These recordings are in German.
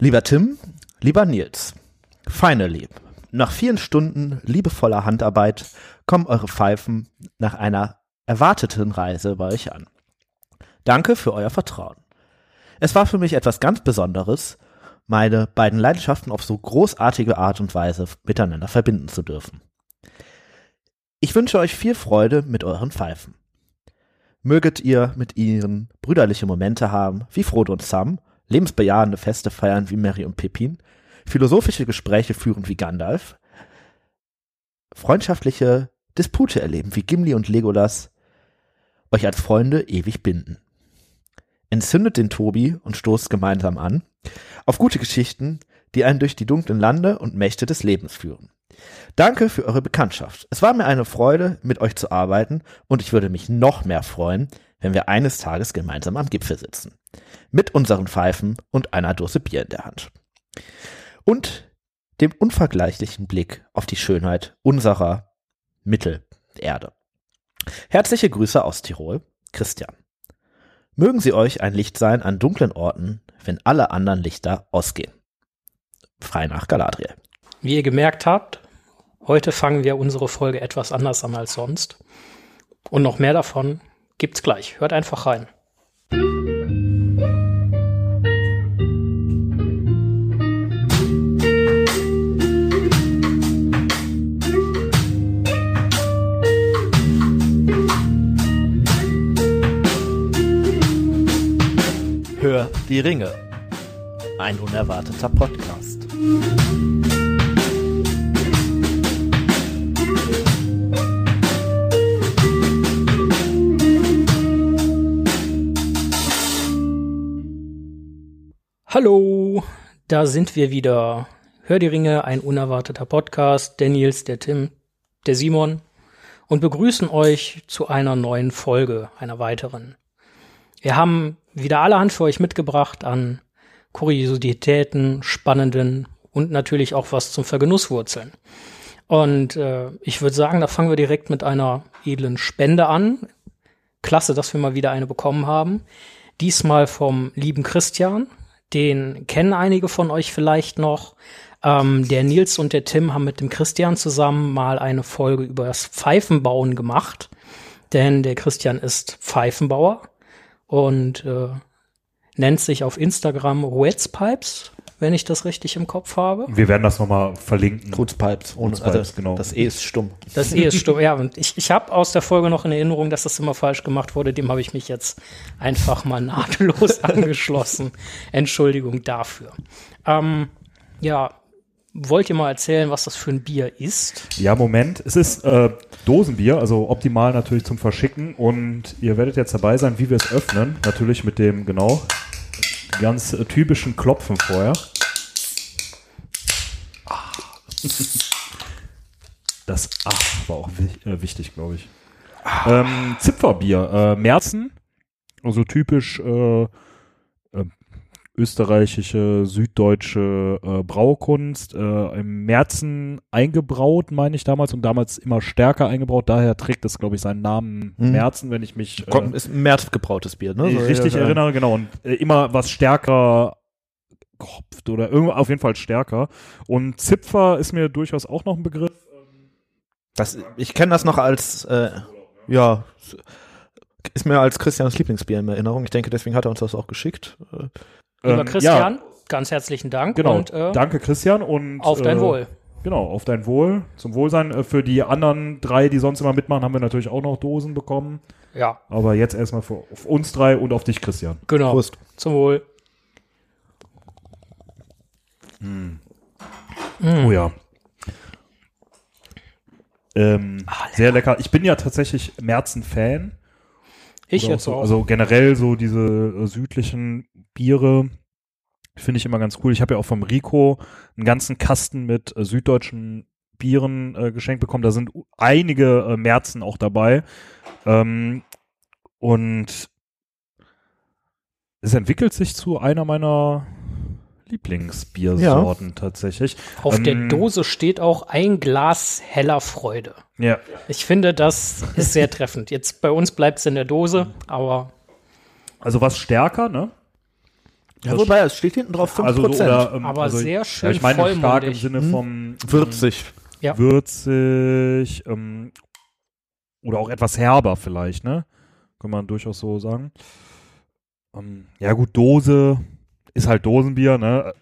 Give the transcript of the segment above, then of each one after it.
Lieber Tim, lieber Nils, finally, nach vielen Stunden liebevoller Handarbeit kommen eure Pfeifen nach einer erwarteten Reise bei euch an. Danke für euer Vertrauen. Es war für mich etwas ganz Besonderes, meine beiden Leidenschaften auf so großartige Art und Weise miteinander verbinden zu dürfen. Ich wünsche euch viel Freude mit euren Pfeifen. Möget ihr mit ihnen brüderliche Momente haben, wie Frodo und Sam, lebensbejahende Feste feiern wie Mary und Pippin, philosophische Gespräche führen wie Gandalf, freundschaftliche Dispute erleben wie Gimli und Legolas, euch als Freunde ewig binden. Entzündet den Tobi und stoßt gemeinsam an auf gute Geschichten, die einen durch die dunklen Lande und Mächte des Lebens führen. Danke für eure Bekanntschaft. Es war mir eine Freude, mit euch zu arbeiten und ich würde mich noch mehr freuen, wenn wir eines Tages gemeinsam am Gipfel sitzen. Mit unseren Pfeifen und einer Dose Bier in der Hand. Und dem unvergleichlichen Blick auf die Schönheit unserer Mittelerde. Herzliche Grüße aus Tirol, Christian. Mögen sie euch ein Licht sein an dunklen Orten, wenn alle anderen Lichter ausgehen. Frei nach Galadriel. Wie ihr gemerkt habt, heute fangen wir unsere Folge etwas anders an als sonst. Und noch mehr davon gibt's gleich. Hört einfach rein. Die Ringe. Ein unerwarteter Podcast. Hallo, da sind wir wieder. Hör die Ringe, ein unerwarteter Podcast. Der Nils, der Tim, der Simon und begrüßen euch zu einer neuen Folge, einer weiteren. Wir haben wieder allerhand für euch mitgebracht an Kuriositäten, spannenden und natürlich auch was zum Vergenusswurzeln. Und äh, ich würde sagen, da fangen wir direkt mit einer edlen Spende an. Klasse, dass wir mal wieder eine bekommen haben. Diesmal vom lieben Christian. Den kennen einige von euch vielleicht noch. Ähm, der Nils und der Tim haben mit dem Christian zusammen mal eine Folge über das Pfeifenbauen gemacht. Denn der Christian ist Pfeifenbauer und äh, nennt sich auf Instagram Pipes, wenn ich das richtig im Kopf habe. Wir werden das nochmal verlinken. Kurzpipes, ohne Kurzpipes, also, genau. Das E ist stumm. Das E ist stumm. Ja, und ich, ich habe aus der Folge noch in Erinnerung, dass das immer falsch gemacht wurde. Dem habe ich mich jetzt einfach mal nahtlos angeschlossen. Entschuldigung dafür. Ähm, ja, wollt ihr mal erzählen, was das für ein Bier ist? Ja, Moment. Es ist äh, Dosenbier, also optimal natürlich zum Verschicken. Und ihr werdet jetzt dabei sein, wie wir es öffnen. Natürlich mit dem, genau, ganz äh, typischen Klopfen vorher. Ah. Das Ach war auch wi äh, wichtig, glaube ich. Ähm, Zipferbier, äh, Merzen, also typisch äh, österreichische, süddeutsche äh, Braukunst, äh, im Merzen eingebraut, meine ich damals, und damals immer stärker eingebraut. Daher trägt es, glaube ich, seinen Namen Mhm. Merzen, wenn ich mich äh, Kommt, ist ein März gebrautes Bier, ne? So, richtig ja, ja. erinnere, genau. Und äh, immer was stärker gehopft oder irgendwo auf jeden Fall stärker. Und Zipfer ist mir durchaus auch noch ein Begriff. Das, ich kenne das noch als, äh, ja, ist mir als Christians Lieblingsbier in Erinnerung. Ich denke, deswegen hat er uns das auch geschickt. Lieber Ähm, Christian, Ja, ganz herzlichen Dank. genau. Und äh, Danke, Christian. Und auf dein äh, Wohl. Genau, auf dein Wohl. Zum Wohlsein. Äh, Für die anderen drei, die sonst immer mitmachen, haben wir natürlich auch noch Dosen bekommen. Ja, Aber jetzt erstmal für auf uns drei und auf dich, Christian. genau. Prost. Zum Wohl. Oh ja. Ähm, sehr lecker. Ich bin ja tatsächlich Merzen-Fan. Ich Oder jetzt so, auch. Also generell so diese äh, südlichen Biere finde ich immer ganz cool. Ich habe ja auch vom Rico einen ganzen Kasten mit äh, süddeutschen Bieren äh, geschenkt bekommen. Da sind einige äh, Märzen auch dabei. Ähm, und es entwickelt sich zu einer meiner Lieblingsbiersorten tatsächlich. Auf der ähm, Dose steht auch ein Glas heller Freude. Ja, Ich finde, das ist sehr treffend. Jetzt bei uns bleibt es in der Dose, aber also was stärker, ne? Ja, wobei, es steht hinten drauf 5%. Also, so, oder, ähm, Aber also, sehr ja, schön ich meine stark im vollmundig. Sinne Hm. vom ähm, Würzig. Ja. würzig ähm, oder auch etwas herber vielleicht, ne? Kann man durchaus so sagen. Ähm, ja gut, Dose ist halt Dosenbier, ne?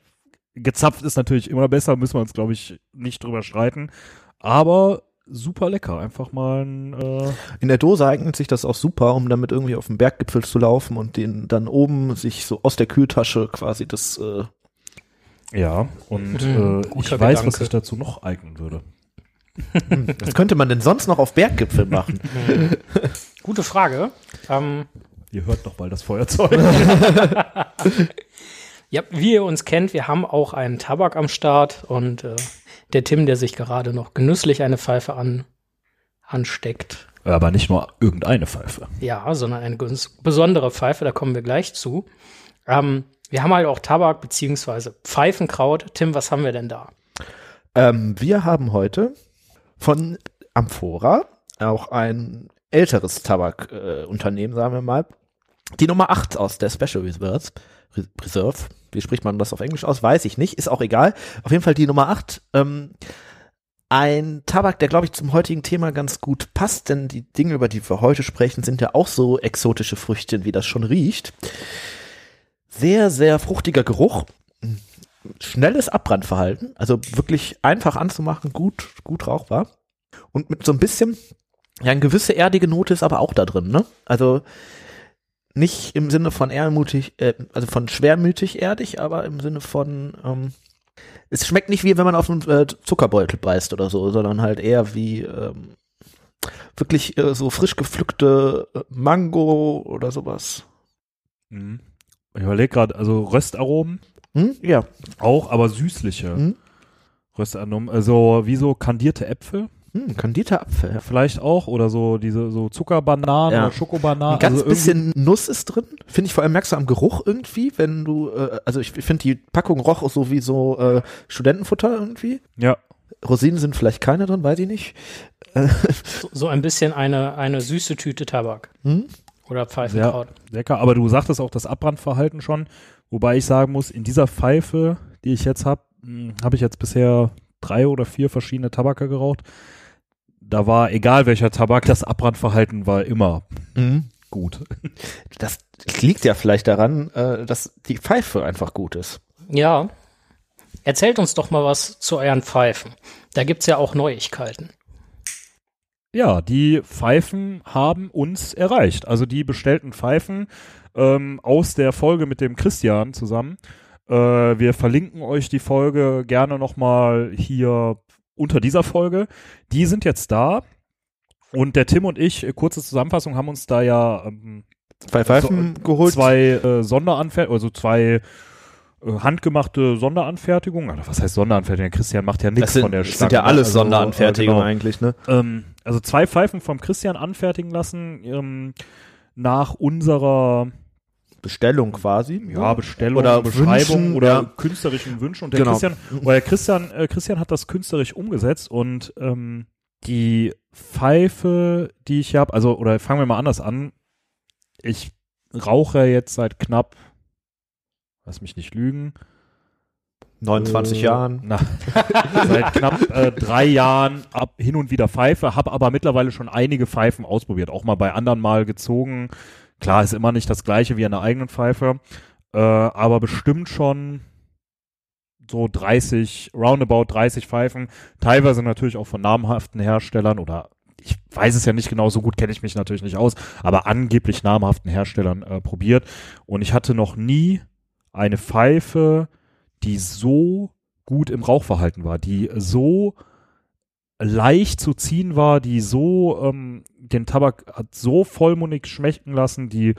Gezapft ist natürlich immer besser, müssen wir uns, glaube ich, nicht drüber streiten. Aber super lecker, einfach mal ein, äh, In der Dose eignet sich das auch super, um damit irgendwie auf den Berggipfel zu laufen und den dann oben sich so aus der Kühltasche quasi das äh, ja, und Mhm, äh, ich weiß, Gedanke. was sich dazu noch eignen würde. Was könnte man denn sonst noch auf Berggipfel machen? Gute Frage. Ähm, Ihr hört doch mal das Feuerzeug. ja, wie ihr uns kennt, wir haben auch einen Tabak am Start und äh, der Tim, der sich gerade noch genüsslich eine Pfeife an, ansteckt. Aber nicht nur irgendeine Pfeife. Ja, sondern eine ganz besondere Pfeife, da kommen wir gleich zu. Ähm, wir haben halt auch Tabak beziehungsweise Pfeifenkraut. Tim, was haben wir denn da? Ähm, wir haben heute von Amphora, auch ein älteres Tabakunternehmen, äh, sagen wir mal, die Nummer 8 aus der Special Reserve. Re- Reserve. Wie spricht man das auf Englisch aus? Weiß ich nicht. Ist auch egal. Auf jeden Fall die Nummer 8. Ähm, ein Tabak, der, glaube ich, zum heutigen Thema ganz gut passt, denn die Dinge, über die wir heute sprechen, sind ja auch so exotische Früchte, wie das schon riecht. Sehr, sehr fruchtiger Geruch schnelles Abbrandverhalten, also wirklich einfach anzumachen, gut, gut rauchbar. Und mit so ein bisschen, ja, eine gewisse erdige Note ist aber auch da drin, ne? Also nicht im Sinne von ehrmutig, äh, also von schwermütig erdig, aber im Sinne von, ähm, es schmeckt nicht wie wenn man auf einen äh, Zuckerbeutel beißt oder so, sondern halt eher wie ähm, wirklich äh, so frisch gepflückte äh, Mango oder sowas. Mhm. Ich überlege gerade, also Röstaromen Hm? Ja. auch, aber süßliche Hm? Röstaromen. Also wie so kandierte Äpfel Hm, kandierter Apfel. Ja. vielleicht auch oder so diese so Zuckerbananen Ja. oder Schokobananen. Ein ganz also bisschen Nuss ist drin. Finde ich vor allem merkst du am Geruch irgendwie, wenn du, äh, also ich finde die Packung roch auch so wie so äh, Studentenfutter irgendwie. Ja, Rosinen sind vielleicht keine drin, weiß ich nicht. So, so ein bisschen eine, eine süße Tüte Tabak Hm? oder Pfeifenkraut. lecker. Aber du sagtest auch das Abbrandverhalten schon. Wobei ich sagen muss, in dieser Pfeife, die ich jetzt habe, habe ich jetzt bisher drei oder vier verschiedene Tabake geraucht. Da war, egal welcher Tabak, das Abbrandverhalten war immer Mhm. gut. Das liegt ja vielleicht daran, äh, dass die Pfeife einfach gut ist. Ja. Erzählt uns doch mal was zu euren Pfeifen. Da gibt's ja auch Neuigkeiten. Ja, die Pfeifen haben uns erreicht. Also die bestellten Pfeifen ähm, aus der Folge mit dem Christian zusammen. Äh, wir verlinken euch die Folge gerne nochmal hier unter dieser Folge. Die sind jetzt da. Und der Tim und ich, äh, kurze Zusammenfassung, haben uns da ja ähm, Zwei Pfeifen geholt. zwei äh, Sonderanfertigungen, also zwei äh, handgemachte Sonderanfertigungen. Also was heißt Sonderanfertigung? Der Christian macht ja nichts das sind, von der das Stange, sind ja alles Also, Sonderanfertigungen äh, genau. eigentlich, ne? Ähm, also zwei Pfeifen vom Christian anfertigen lassen, ähm, nach unserer Bestellung quasi. ja, Bestellung, Oder Beschreibung Wünschen, oder ja. künstlerischen Wünschen. Und der Genau. Christian, oder der Christian, äh, Christian hat das künstlerisch umgesetzt und ähm, die Pfeife, die ich habe, also, oder fangen wir mal anders an. Ich rauche jetzt seit knapp, lass mich nicht lügen, 29 äh, Jahren. Na, seit knapp äh, drei Jahren ab, hin und wieder Pfeife, habe aber mittlerweile schon einige Pfeifen ausprobiert, auch mal bei anderen mal gezogen. Klar, ist immer nicht das gleiche wie an der eigenen Pfeife, äh, aber bestimmt schon so 30, roundabout 30 Pfeifen, teilweise natürlich auch von namhaften Herstellern oder ich weiß es ja nicht genau, so gut kenne ich mich natürlich nicht aus, aber angeblich namhaften Herstellern äh, probiert. Und ich hatte noch nie eine Pfeife, die so gut im Rauchverhalten war, die so leicht zu ziehen war, die so ähm, den Tabak hat so vollmundig schmecken lassen, die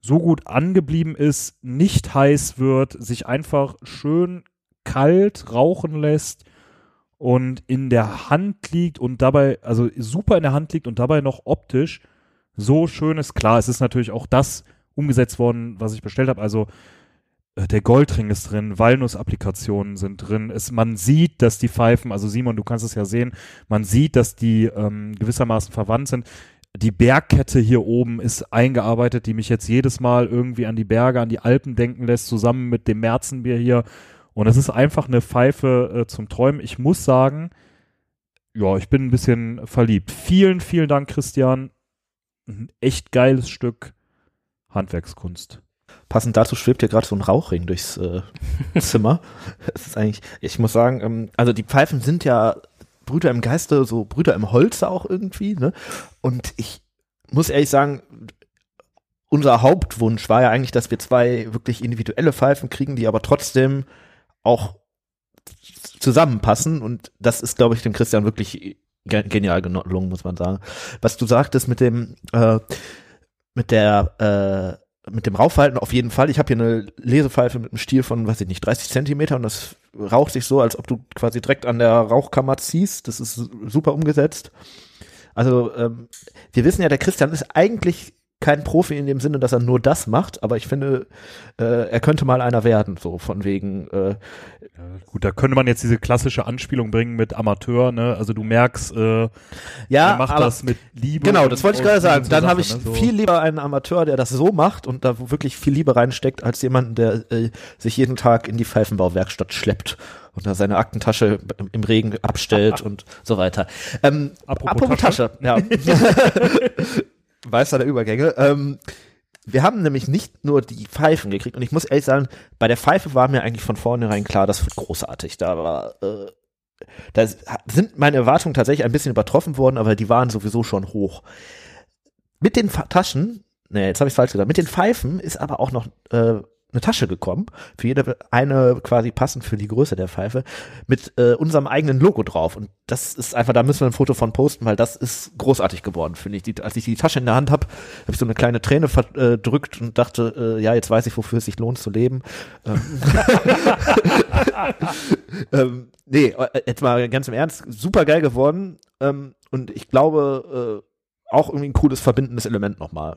so gut angeblieben ist, nicht heiß wird, sich einfach schön kalt rauchen lässt und in der Hand liegt und dabei, also super in der Hand liegt und dabei noch optisch so schön ist. Klar, es ist natürlich auch das umgesetzt worden, was ich bestellt habe. Also der Goldring ist drin, Walnuss-Applikationen sind drin. Es, man sieht, dass die Pfeifen, also Simon, du kannst es ja sehen, man sieht, dass die ähm, gewissermaßen verwandt sind. die Bergkette hier oben ist eingearbeitet, die mich jetzt jedes Mal irgendwie an die Berge, an die Alpen denken lässt, zusammen mit dem Märzenbier hier. Und es ist einfach eine Pfeife äh, zum Träumen. Ich muss sagen, ja, ich bin ein bisschen verliebt. Vielen, vielen Dank, Christian. Ein echt geiles Stück Handwerkskunst. Passend dazu schwebt hier gerade so ein Rauchring durchs äh, Zimmer. Das ist eigentlich, ich muss sagen, ähm, also die Pfeifen sind ja Brüder im Geiste, so Brüder im Holze auch irgendwie, ne? Und ich muss ehrlich sagen, unser Hauptwunsch war ja eigentlich, dass wir zwei wirklich individuelle Pfeifen kriegen, die aber trotzdem auch zusammenpassen. Und das ist, glaube ich, dem Christian wirklich genial gelungen, muss man sagen. Was du sagtest mit dem, äh, mit der, äh, mit dem Rauchverhalten auf jeden Fall. Ich habe hier eine Lesepfeife mit einem Stiel von, weiß ich nicht, 30 Zentimeter und das raucht sich so, als ob du quasi direkt an der Rauchkammer ziehst. Das ist super umgesetzt. Also ähm, wir wissen ja, der Christian ist eigentlich kein Profi in dem Sinne, dass er nur das macht, aber ich finde, äh, er könnte mal einer werden, so von wegen. Äh, ja, gut, da könnte man jetzt diese klassische Anspielung bringen mit Amateur, ne? Also du merkst, äh, ja, er macht aber, das mit Liebe. Genau, das wollte ich gerade sagen. Dann habe ich ne? so. viel lieber einen Amateur, der das so macht und da wirklich viel Liebe reinsteckt, als jemanden, der äh, sich jeden Tag in die Pfeifenbauwerkstatt schleppt und da seine Aktentasche im Regen abstellt und so weiter. Ähm, Apropos apropos Tasche, ja. Weißer der Übergänge. Ähm, wir haben nämlich nicht nur die Pfeifen gekriegt und ich muss ehrlich sagen, bei der Pfeife war mir eigentlich von vornherein klar, das wird großartig. Da war, äh, da sind meine Erwartungen tatsächlich ein bisschen übertroffen worden, aber die waren sowieso schon hoch. Mit den Taschen, nee, jetzt habe ich falsch gesagt, mit den Pfeifen ist aber auch noch äh, eine Tasche gekommen, für jede eine quasi passend für die Größe der Pfeife, mit äh, unserem eigenen Logo drauf. Und das ist einfach, da müssen wir ein Foto von posten, weil das ist großartig geworden, finde ich. Die, als ich die Tasche in der Hand habe, habe ich so eine kleine Träne verdrückt und dachte, äh, ja, jetzt weiß ich, wofür es sich lohnt zu leben. Ähm, ähm, nee, äh, jetzt mal ganz im Ernst, super geil geworden. Ähm, und ich glaube, äh, auch irgendwie ein cooles verbindendes Element nochmal.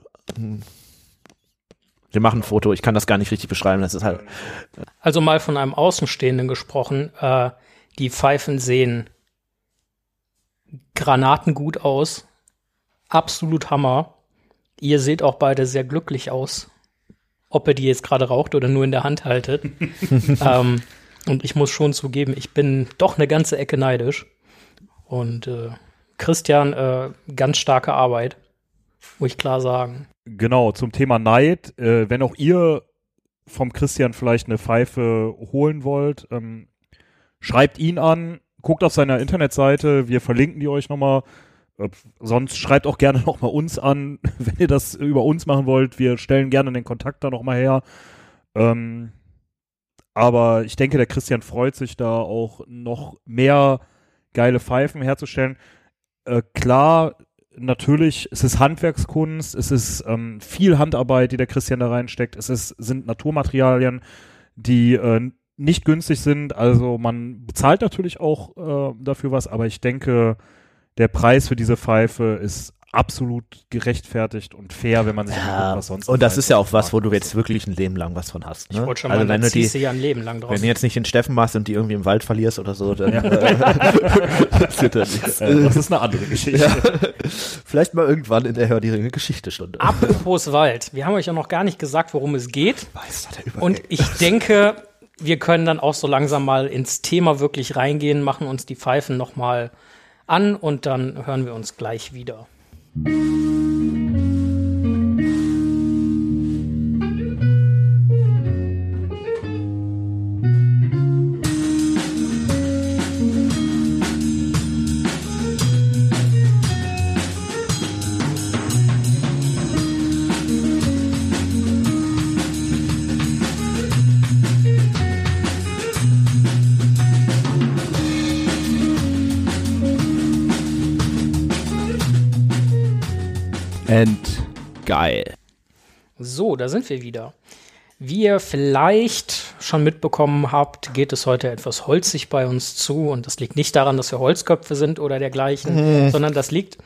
Wir machen ein Foto, ich kann das gar nicht richtig beschreiben, das ist halt. Also mal von einem Außenstehenden gesprochen, äh, die Pfeifen sehen granatengut aus. Absolut Hammer. Ihr seht auch beide sehr glücklich aus. Ob ihr die jetzt gerade raucht oder nur in der Hand haltet. ähm, und ich muss schon zugeben, ich bin doch eine ganze Ecke neidisch. Und äh, Christian, äh, ganz starke Arbeit. Muss ich klar sagen. Genau, zum Thema Neid. Äh, wenn auch ihr vom Christian vielleicht eine Pfeife holen wollt, ähm, schreibt ihn an, guckt auf seiner Internetseite, wir verlinken die euch nochmal. Äh, sonst schreibt auch gerne nochmal uns an, wenn ihr das über uns machen wollt. Wir stellen gerne den Kontakt da nochmal her. Ähm, aber ich denke, der Christian freut sich da auch noch mehr geile Pfeifen herzustellen. Äh, klar, natürlich, es ist Handwerkskunst, es ist ähm, viel Handarbeit, die der Christian da reinsteckt, es ist, sind Naturmaterialien, die äh, nicht günstig sind. Also man bezahlt natürlich auch äh, dafür was, aber ich denke, der Preis für diese Pfeife ist absolut gerechtfertigt und fair, wenn man sich Ja, anguckt, was sonst und das ist ja auch was, wo du jetzt wirklich ein Leben lang was von hast. Ne? Ich wollte schon also mal, wenn du die, ja ein Leben lang drauf. wenn du jetzt nicht den Steffen machst und die irgendwie im Wald verlierst oder so, dann äh, das wird dann nichts. Äh, das ist eine andere Geschichte. Ja. Vielleicht mal irgendwann in der Hör die Ringe Geschichtestunde. Apropos Wald. Wir haben euch ja noch gar nicht gesagt, worum es geht. Übergänge. Und ich denke, wir können dann auch so langsam mal ins Thema wirklich reingehen, machen uns die Pfeifen noch mal an und dann hören wir uns gleich wieder. Thank you. So, da sind wir wieder. Wie ihr vielleicht schon mitbekommen habt, geht es heute etwas holzig bei uns zu. Und das liegt nicht daran, dass wir Holzköpfe sind oder dergleichen, sondern das liegt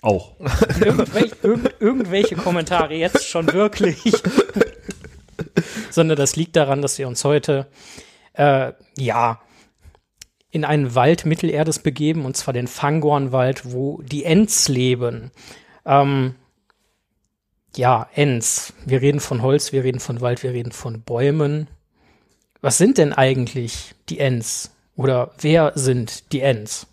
Auch. irgendwelch, irgend, irgendwelche Kommentare jetzt schon wirklich. Sondern das liegt daran, dass wir uns heute, äh, ja, in einen Wald Mittelerdes begeben, und zwar den Fangornwald, wo die Ents leben. Ähm, ja, Ents. Wir reden von Holz, wir reden von Wald, wir reden von Bäumen. Was sind denn eigentlich die Ents? Oder wer sind die Ents?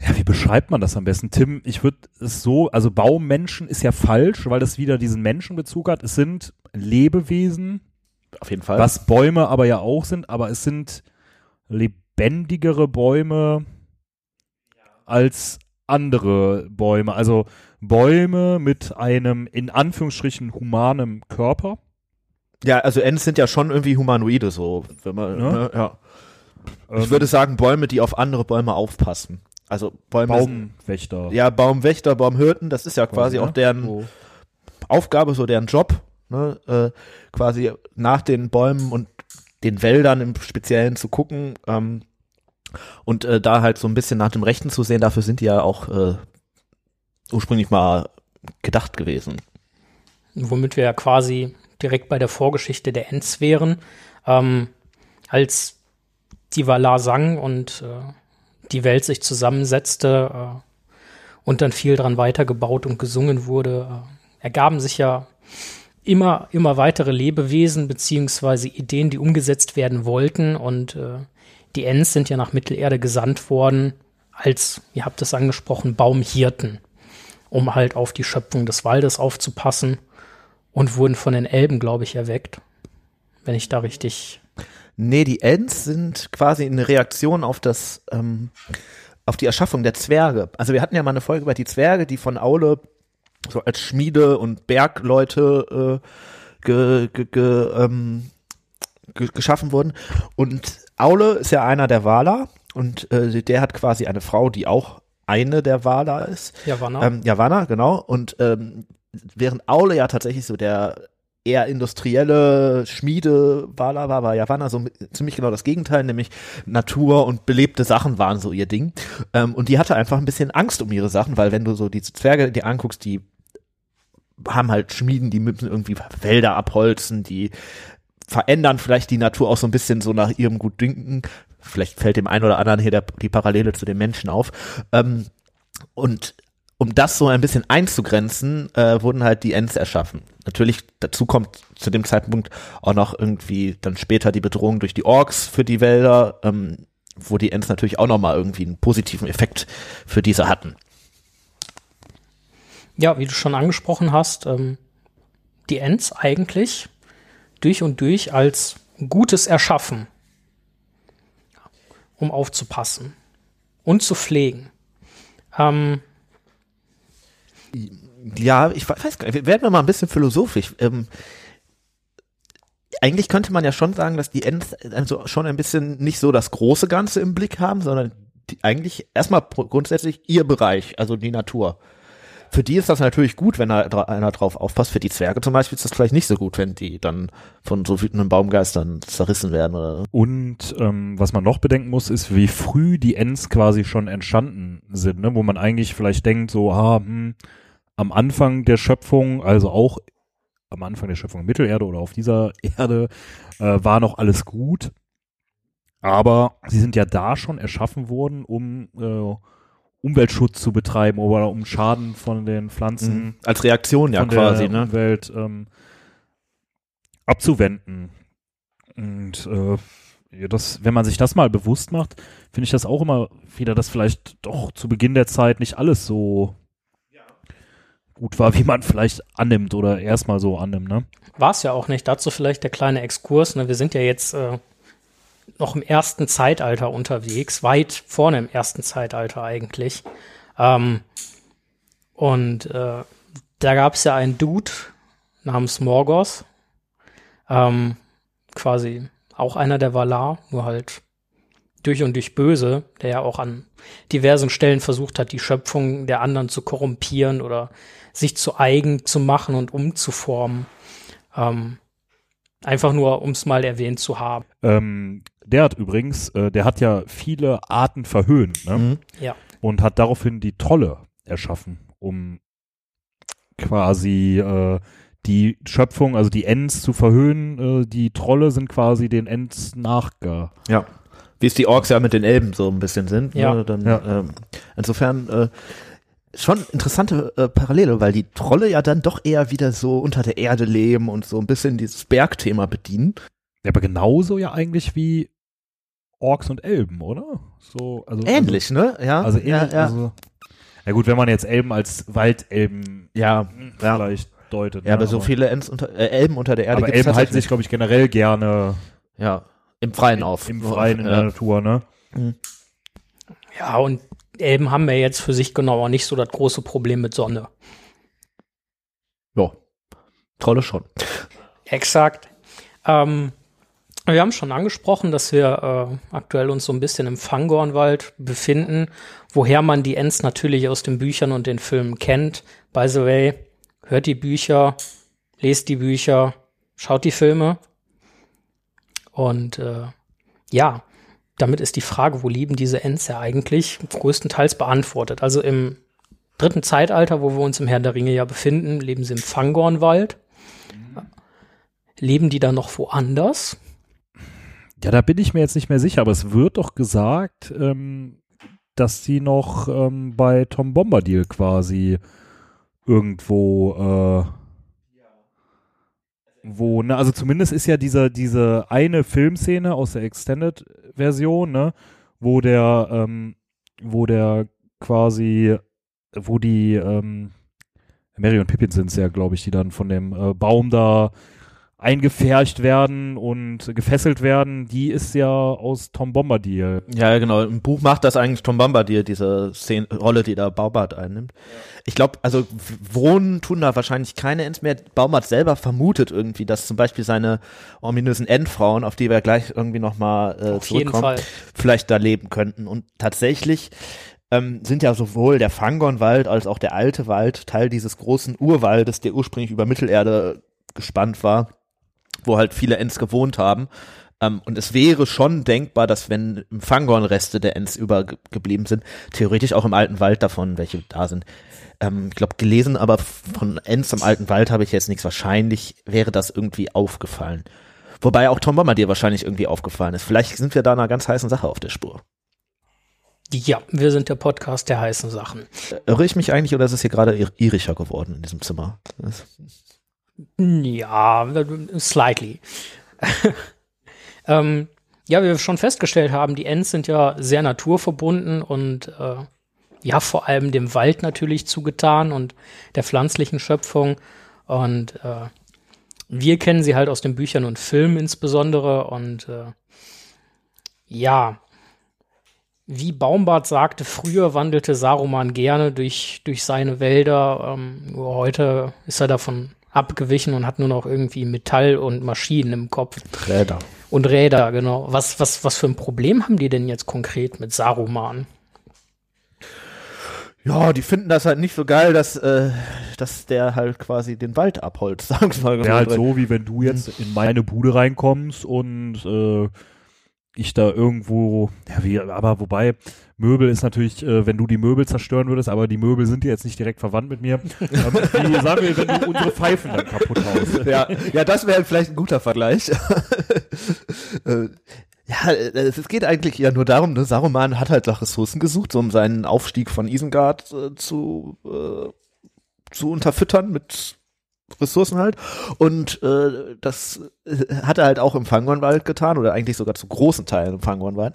Ja, wie beschreibt man das am besten? Tim, ich würde es so, also Baummenschen ist ja falsch, weil das wieder diesen Menschenbezug hat. Es sind Lebewesen, Auf jeden Fall. was Bäume aber ja auch sind, aber es sind lebendigere Bäume als andere Bäume. Also Bäume mit einem in Anführungsstrichen humanem Körper. Ja, also Ents sind ja schon irgendwie Humanoide, so, wenn man, Ne? ne, ja. Ich Ähm, würde sagen, Bäume, die auf andere Bäume aufpassen. Also Bäume. Baumwächter. Ja, Baumwächter, Baumhirten, das ist ja quasi ne? auch deren So. Aufgabe, so deren Job, ne, äh, quasi nach den Bäumen und den Wäldern im Speziellen zu gucken ähm, und äh, da halt so ein bisschen nach dem Rechten zu sehen. Dafür sind die ja auch äh, ursprünglich mal gedacht gewesen. womit wir ja quasi direkt bei der Vorgeschichte der Ents wären. Ähm, als die Valar sang und äh, die Welt sich zusammensetzte äh, und dann viel dran weitergebaut und gesungen wurde, äh, ergaben sich ja immer, immer weitere Lebewesen beziehungsweise Ideen, die umgesetzt werden wollten und äh, die Ents sind ja nach Mittelerde gesandt worden als, ihr habt es angesprochen, Baumhirten, um halt auf die Schöpfung des Waldes aufzupassen und wurden von den Elben, glaube ich, erweckt. Wenn ich da richtig. Nee, die Ents sind quasi eine Reaktion auf das, ähm, auf die Erschaffung der Zwerge. Also wir hatten ja mal eine Folge über die Zwerge, die von Aule so als Schmiede und Bergleute äh, ge, ge, ge, ähm, ge, geschaffen wurden. Und Aule ist ja einer der Waler und äh, der hat quasi eine Frau, die auch eine der Waler ist. Yavanna. Ähm, Yavanna, genau. Und ähm, während Aule ja tatsächlich so der eher industrielle Schmiede Wala war, war Yavanna so ziemlich genau das Gegenteil, nämlich Natur und belebte Sachen waren so ihr Ding. Ähm, und die hatte einfach ein bisschen Angst um ihre Sachen, weil wenn du so diese Zwerge dir anguckst, die haben halt Schmieden, die müssen irgendwie Wälder abholzen, die verändern vielleicht die Natur auch so ein bisschen so nach ihrem Gutdünken. Vielleicht fällt dem einen oder anderen hier der, die Parallele zu den Menschen auf. Ähm, und um das so ein bisschen einzugrenzen, äh, wurden halt die Ents erschaffen. Natürlich, dazu kommt zu dem Zeitpunkt auch noch irgendwie dann später die Bedrohung durch die Orks für die Wälder, ähm, wo die Ents natürlich auch nochmal irgendwie einen positiven Effekt für diese hatten. Ja, wie du schon angesprochen hast, ähm, die Ents eigentlich durch und durch als gutes Erschaffen, um aufzupassen und zu pflegen. Ähm, Ja, ich we- weiß gar nicht, werden wir mal ein bisschen philosophisch. Ähm, eigentlich könnte man ja schon sagen, dass die Ents also schon ein bisschen nicht so das große Ganze im Blick haben, sondern die eigentlich erstmal grundsätzlich ihr Bereich, also die Natur. Für die ist das natürlich gut, wenn da einer drauf aufpasst. Für die Zwerge zum Beispiel ist das vielleicht nicht so gut, wenn die dann von so wütenden Baumgeistern zerrissen werden. Oder Und ähm, was man noch bedenken muss, ist, wie früh die Ents quasi schon entstanden sind, ne? wo man eigentlich vielleicht denkt, so, ah, hm, am Anfang der Schöpfung, also auch am Anfang der Schöpfung Mittelerde oder auf dieser Erde, äh, war noch alles gut. Aber sie sind ja da schon erschaffen worden, um äh, Umweltschutz zu betreiben oder um Schaden von den Pflanzen als Reaktion ja von quasi, der ne? Umwelt ähm, abzuwenden. Und äh, ja, das, wenn man sich das mal bewusst macht, finde ich das auch immer wieder, dass vielleicht doch zu Beginn der Zeit nicht alles so gut war, wie man vielleicht annimmt oder erstmal so annimmt, ne? War es ja auch nicht. Dazu vielleicht der kleine Exkurs. Ne? Wir sind ja jetzt äh, noch im ersten Zeitalter unterwegs, weit vorne im ersten Zeitalter eigentlich. Ähm, und äh, da gab es ja einen Dude namens Morgoth, ähm, quasi auch einer der Valar, nur halt durch und durch böse, der ja auch an diversen Stellen versucht hat, die Schöpfung der anderen zu korrumpieren oder sich zu eigen zu machen und umzuformen. Ähm, einfach nur, um es mal erwähnt zu haben. Ähm, der hat übrigens, äh, der hat ja viele Arten verhöhnt, ne? Mhm. Ja. Und hat daraufhin die Trolle erschaffen, um quasi äh, die Schöpfung, also die Ents zu verhöhnen. Äh, die Trolle sind quasi den Ents nachge. Ja. Wie es die Orks ja mit den Elben so ein bisschen sind. Ja. Ne? Dann, Ja. Ähm, insofern, äh, schon interessante äh, Parallele, weil die Trolle ja dann doch eher wieder so unter der Erde leben und so ein bisschen dieses Bergthema bedienen. Ja, aber genauso ja eigentlich wie Orks und Elben, oder? So, also, Ähnlich, ne? Ja. Also, also ähnlich, ja, ja. also ja gut, wenn man jetzt Elben als Waldelben ja, ja. vielleicht deutet. ja, ne, aber so viele Ents unter, äh, Elben unter der Erde aber gibt's Elben halten sich, glaube ich, generell gerne Ja, im Freien auf. im Freien in der ja. Natur, ne? Ja, und Elben haben ja jetzt für sich genau auch nicht so das große Problem mit Sonne. ja. Trolle schon. Exakt. Ähm, wir haben schon angesprochen, dass wir äh, aktuell uns so ein bisschen im Fangornwald befinden, woher man die Ents natürlich aus den Büchern und den Filmen kennt. By the way, hört die Bücher, lest die Bücher, schaut die Filme. Und äh, ja, damit ist die Frage, wo leben diese Ents ja eigentlich, größtenteils beantwortet. Also im dritten Zeitalter, wo wir uns im Herrn der Ringe ja befinden, leben sie im Fangornwald. Leben die da noch woanders? Ja, da bin ich mir jetzt nicht mehr sicher, aber es wird doch gesagt, ähm, dass sie noch ähm, bei Tom Bombadil quasi irgendwo äh, wo, ne, also zumindest ist ja diese, diese eine Filmszene aus der Extended-Version, ne, wo der, ähm, wo der quasi, wo die, ähm, Mary und Pippin sind es ja, glaube ich, die dann von dem äh, Baum da eingefärcht werden und gefesselt werden, die ist ja aus Tom Bombadil. Ja, genau. Im Buch macht das eigentlich Tom Bombadil, diese Szene, Rolle, die da Baumart einnimmt. Ich glaube, also wohnen tun da wahrscheinlich keine Ents mehr. Baumart selber vermutet irgendwie, dass zum Beispiel seine ominösen Endfrauen, auf die wir gleich irgendwie nochmal äh, Auf zurückkommen, vielleicht da leben könnten. Und tatsächlich ähm, sind ja sowohl der Fangornwald als auch der alte Wald Teil dieses großen Urwaldes, der ursprünglich über Mittelerde gespannt war, wo halt viele Ents gewohnt haben. Ähm, und es wäre schon denkbar, dass wenn im Fangorn Reste der Ents übergeblieben sind, theoretisch auch im alten Wald davon welche da sind. Ähm, ich glaube, gelesen, aber von Ents im alten Wald habe ich jetzt nichts. Wahrscheinlich wäre das irgendwie aufgefallen. Wobei auch Tom Bomber dir wahrscheinlich irgendwie aufgefallen ist. Vielleicht sind wir da einer ganz heißen Sache auf der Spur. Ja, wir sind der Podcast der heißen Sachen. Irre ich mich eigentlich oder ist es hier gerade ir- irischer geworden in diesem Zimmer? Ja, slightly. ähm, ja, wie wir schon festgestellt haben, die Ents sind ja sehr naturverbunden und äh, ja, vor allem dem Wald natürlich zugetan und der pflanzlichen Schöpfung. Und äh, wir kennen sie halt aus den Büchern und Filmen insbesondere. Und äh, ja, wie Baumbart sagte, früher wandelte Saruman gerne durch, durch seine Wälder. Ähm, heute ist er davon abgewichen und hat nur noch irgendwie Metall und Maschinen im Kopf. Räder. Und Räder, genau. Was, was, was für ein Problem haben die denn jetzt konkret mit Saruman? Ja, die finden das halt nicht so geil, dass, äh, dass der halt quasi den Wald abholzt, sagen wir mal. Wäre halt so, wie wenn du jetzt in meine Bude reinkommst und äh, ich da irgendwo, ja, wie, aber wobei, Möbel ist natürlich, äh, wenn du die Möbel zerstören würdest, aber die Möbel sind ja jetzt nicht direkt verwandt mit mir. ähm, wie sagen wir, wenn du unsere Pfeifen dann kaputt haust. ja, ja, das wäre vielleicht ein guter Vergleich. Äh, ja, äh, es geht eigentlich ja nur darum, ne, Saruman hat halt nach Ressourcen gesucht, so um seinen Aufstieg von Isengard äh, zu, äh, zu unterfüttern mit Ressourcen halt. Und äh, das äh, hat er halt auch im Fangornwald getan, oder eigentlich sogar zu großen Teilen im Fangornwald.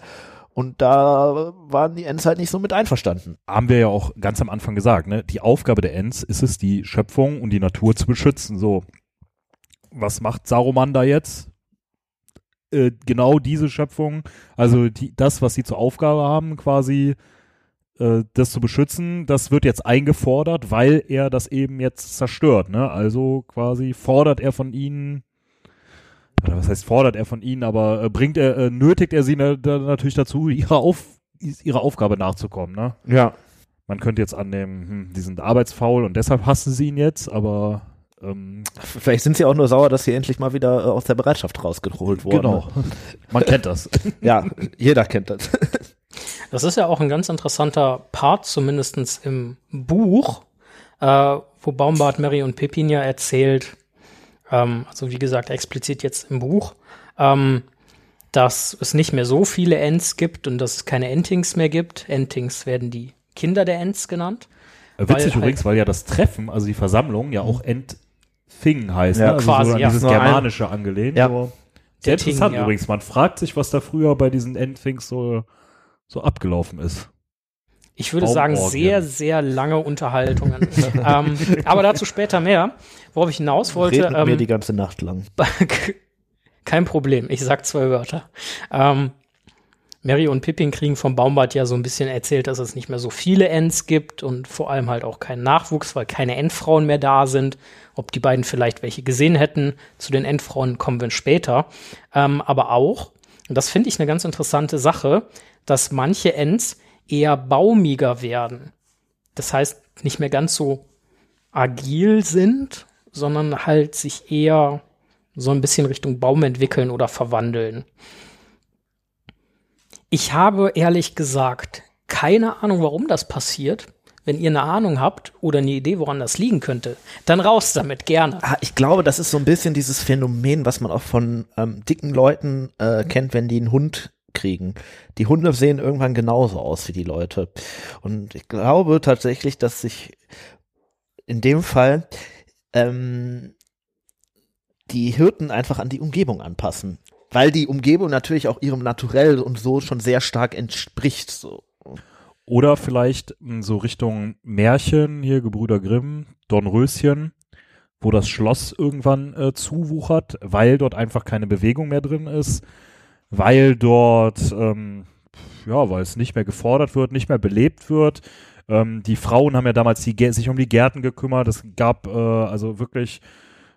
Und da waren die Ents halt nicht so mit einverstanden. Haben wir ja auch ganz am Anfang gesagt, ne? Die Aufgabe der Ents ist es, die Schöpfung und die Natur zu beschützen. So, was macht Saruman da jetzt? Äh, genau diese Schöpfung, also die, das, was sie zur Aufgabe haben, quasi äh, das zu beschützen, das wird jetzt eingefordert, weil er das eben jetzt zerstört. Ne? Also quasi fordert er von ihnen, oder was heißt fordert er von ihnen, aber äh, bringt er, äh, nötigt er sie na, da natürlich dazu, ihrer, Auf, ihrer Aufgabe nachzukommen. Ne? Ja. Man könnte jetzt annehmen, hm, die sind arbeitsfaul und deshalb hassen sie ihn jetzt, aber ähm, Vielleicht sind sie auch nur sauer, dass sie endlich mal wieder äh, aus der Bereitschaft rausgeholt wurden. genau. Man kennt das. Ja, jeder kennt das. Das ist ja auch ein ganz interessanter Part, zumindestens im Buch, äh, wo Baumbart, Mary und Pippin ja erzählt, ähm, also wie gesagt, explizit jetzt im Buch, ähm, dass es nicht mehr so viele Ents gibt und dass es keine Entings mehr gibt. Entings werden die Kinder der Ents genannt. Äh, Weil Witzig halt- übrigens, weil ja das Treffen, also die Versammlung, ja auch Entfing heißt, Ja, ne? also quasi, so an ja. dieses Germanische angelehnt. Ja. Sehr Der Ting, interessant ja. übrigens. Man fragt sich, was da früher bei diesen Endthings so, so abgelaufen ist. Ich würde sagen, sehr, sehr lange Unterhaltungen. ähm, aber dazu später mehr. Worauf ich hinaus wollte, Red mit mir ähm, die ganze Nacht lang. kein Problem, ich sag zwei Wörter. Ähm, Mary und Pippin kriegen vom Baumbart ja so ein bisschen erzählt, dass es nicht mehr so viele Ents gibt und vor allem halt auch keinen Nachwuchs, weil keine Endfrauen mehr da sind. Ob die beiden vielleicht welche gesehen hätten, zu den Endfrauen kommen wir später. Ähm, aber auch, und das finde ich eine ganz interessante Sache, dass manche Ents eher baumiger werden. Das heißt, nicht mehr ganz so agil sind, sondern halt sich eher so ein bisschen Richtung Baum entwickeln oder verwandeln. Ich habe ehrlich gesagt keine Ahnung, warum das passiert. Wenn ihr eine Ahnung habt oder eine Idee, woran das liegen könnte, dann raus damit gerne. Ah, ich glaube, das ist so ein bisschen dieses Phänomen, was man auch von ähm, dicken Leuten äh, kennt, wenn die einen Hund kriegen. Die Hunde sehen irgendwann genauso aus wie die Leute. Und ich glaube tatsächlich, dass sich in dem Fall ähm, die Hirten einfach an die Umgebung anpassen. Weil die Umgebung natürlich auch ihrem Naturell und so schon sehr stark entspricht. So. Oder vielleicht so Richtung Märchen, hier Gebrüder Grimm, Dornröschen, wo das Schloss irgendwann äh, zuwuchert, weil dort einfach keine Bewegung mehr drin ist, weil dort, ähm, ja, weil es nicht mehr gefordert wird, nicht mehr belebt wird. Ähm, die Frauen haben ja damals die, sich um die Gärten gekümmert. Es gab äh, also wirklich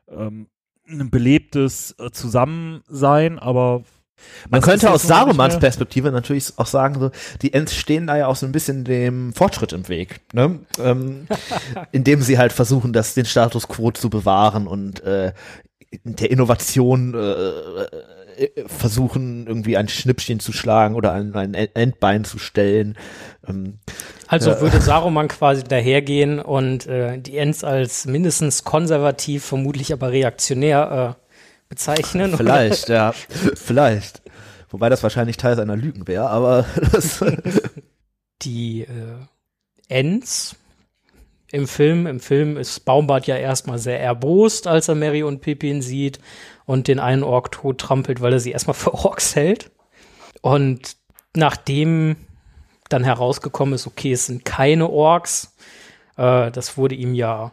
ähm, ein belebtes äh, Zusammensein, aber Man das könnte aus Sarumans Perspektive natürlich auch sagen, so, die Ents stehen da ja auch so ein bisschen dem Fortschritt im Weg, ne? ähm, indem sie halt versuchen, das, den Status quo zu bewahren und äh, der Innovation äh, äh, versuchen, irgendwie ein Schnippchen zu schlagen oder ein, ein Endbein zu stellen. Ähm, Also Ja. würde Saruman quasi dahergehen und äh, die Ents als mindestens konservativ, vermutlich aber reaktionär äh, bezeichnen. vielleicht, ja, vielleicht. Wobei das wahrscheinlich Teil seiner Lügen wäre, aber das, die äh, Ents im Film. Im Film ist Baumbart ja erstmal sehr erbost, als er Mary und Pippin sieht und den einen Ork tot trampelt, weil er sie erstmal für Orks hält. Und nachdem dann herausgekommen ist, okay, es sind keine Orks, äh, das wurde ihm ja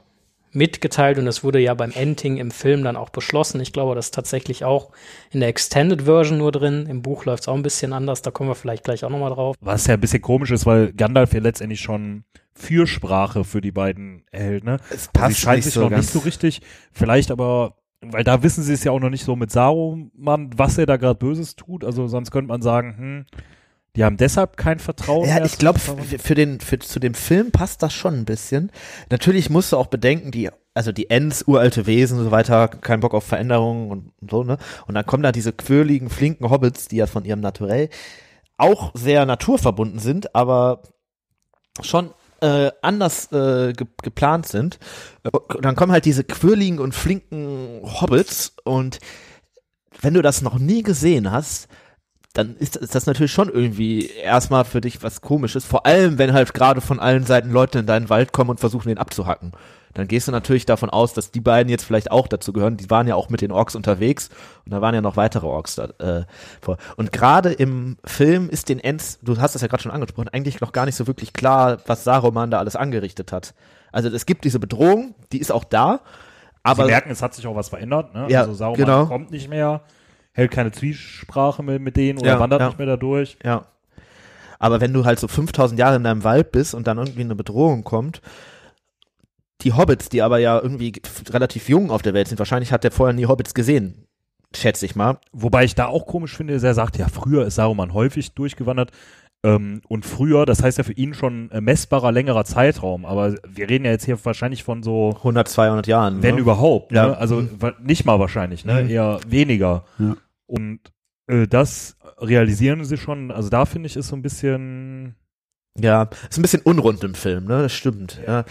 mitgeteilt und das wurde ja beim Ending im Film dann auch beschlossen. Ich glaube, das ist tatsächlich auch in der Extended Version nur drin. Im Buch läuft es auch ein bisschen anders, da kommen wir vielleicht gleich auch nochmal drauf. Was ja ein bisschen komisch ist, weil Gandalf ja letztendlich schon Fürsprache für die beiden erhält, ne? es Also sie scheint sich noch nicht so richtig, vielleicht aber, weil da wissen sie es ja auch noch nicht so mit Saruman, was er da gerade Böses tut, also sonst könnte man sagen, hm, die haben deshalb kein Vertrauen Ja, ich glaube, für den, für, zu dem Film passt das schon ein bisschen. Natürlich musst du auch bedenken, die, also die Ents, uralte Wesen und so weiter, kein Bock auf Veränderungen und, und so, ne? Und dann kommen da diese quirligen, flinken Hobbits, die ja von ihrem Naturell auch sehr naturverbunden sind, aber schon äh, anders äh, ge geplant sind. Äh, Und dann kommen halt diese quirligen und flinken Hobbits und wenn du das noch nie gesehen hast, dann ist, ist das natürlich schon irgendwie erstmal für dich was komisches. Vor allem, wenn halt gerade von allen Seiten Leute in deinen Wald kommen und versuchen, den abzuhacken. Dann gehst du natürlich davon aus, dass die beiden jetzt vielleicht auch dazu gehören. Die waren ja auch mit den Orks unterwegs und da waren ja noch weitere Orks da, äh, vor. Und gerade im Film ist den Ents, du hast das ja gerade schon angesprochen, eigentlich noch gar nicht so wirklich klar, was Saruman da alles angerichtet hat. Also es gibt diese Bedrohung, die ist auch da, aber sie merken, es hat sich auch was verändert, ne? Ja, also Saruman genau. kommt nicht mehr, hält keine Zwiesprache mehr mit denen oder Ja, wandert ja. nicht mehr dadurch. Ja. Aber wenn du halt so 5000 Jahre in deinem Wald bist und dann irgendwie eine Bedrohung kommt, die Hobbits, die aber ja irgendwie relativ jung auf der Welt sind, wahrscheinlich hat der vorher nie Hobbits gesehen, schätze ich mal. Wobei ich da auch komisch finde, dass er sagt, ja, früher ist Saruman häufig durchgewandert. Ähm, und früher, das heißt ja für ihn schon messbarer, längerer Zeitraum. Aber wir reden ja jetzt hier wahrscheinlich von so, 100, 200 Jahren. wenn ne? überhaupt. Ja. Ne? Also Mhm. nicht mal wahrscheinlich, ne? Mhm. eher weniger. Ja. Und äh, das realisieren sie schon. Also da finde ich ist so ein bisschen. Ja, ist ein bisschen unrund im Film, ne? Das stimmt. Ja.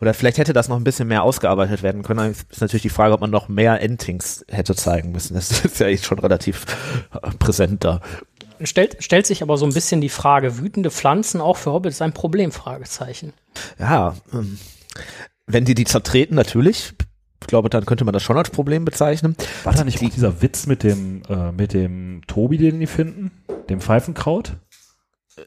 Oder vielleicht hätte das noch ein bisschen mehr ausgearbeitet werden können. Ist natürlich die Frage, ob man noch mehr Endings hätte zeigen müssen. Das ist ja jetzt schon relativ äh, präsent da. stellt, stellt sich aber so ein bisschen die Frage, wütende Pflanzen auch für Hobbits ein Problem? Fragezeichen. Ja, ähm, wenn die die zertreten, natürlich. Ich glaube, dann könnte man das schon als Problem bezeichnen. War da nicht auch dieser Witz mit dem, äh, mit dem Tobi, den die finden? Dem Pfeifenkraut?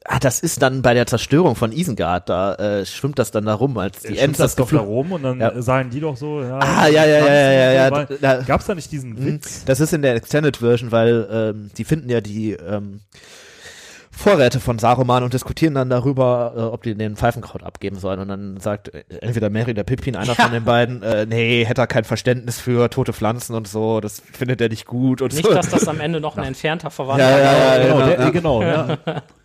Ah, das ist dann bei der Zerstörung von Isengard, da äh, schwimmt das dann da rum, als die Ents das doch da rum und dann Ja. sagen die doch so, ja. Ah, ja, ja, ja, ja, ja, ja, da- Gab's da nicht diesen Mhm. Witz? Das ist in der Extended Version, weil ähm, die finden ja die ähm, Vorräte von Saruman und diskutieren dann darüber, äh, ob die den Pfeifenkraut abgeben sollen. Und dann sagt äh, entweder Mary oder Pippin, einer von den beiden, äh, nee, hätte er kein Verständnis für tote Pflanzen und so, das findet er nicht gut und Nicht, so. dass das am Ende noch ein entfernter Verwandter Ja, ja, ja, genau, ja, der, ja. genau, ja.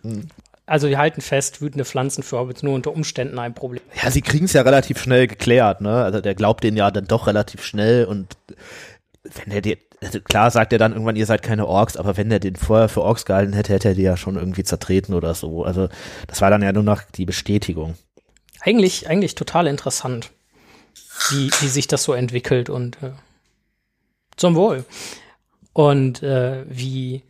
Also die halten fest, wütende Pflanzen für Hobbits nur unter Umständen ein Problem. Ja, sie kriegen es ja relativ schnell geklärt, ne? Also der glaubt den ja dann doch relativ schnell und wenn er dir, klar sagt er dann irgendwann, ihr seid keine Orks, aber wenn er den vorher für Orks gehalten hätte, hätte er die ja schon irgendwie zertreten oder so. Also das war dann ja nur noch die Bestätigung. Eigentlich, eigentlich total interessant, wie, wie sich das so entwickelt und äh, zum Wohl. Und äh, wie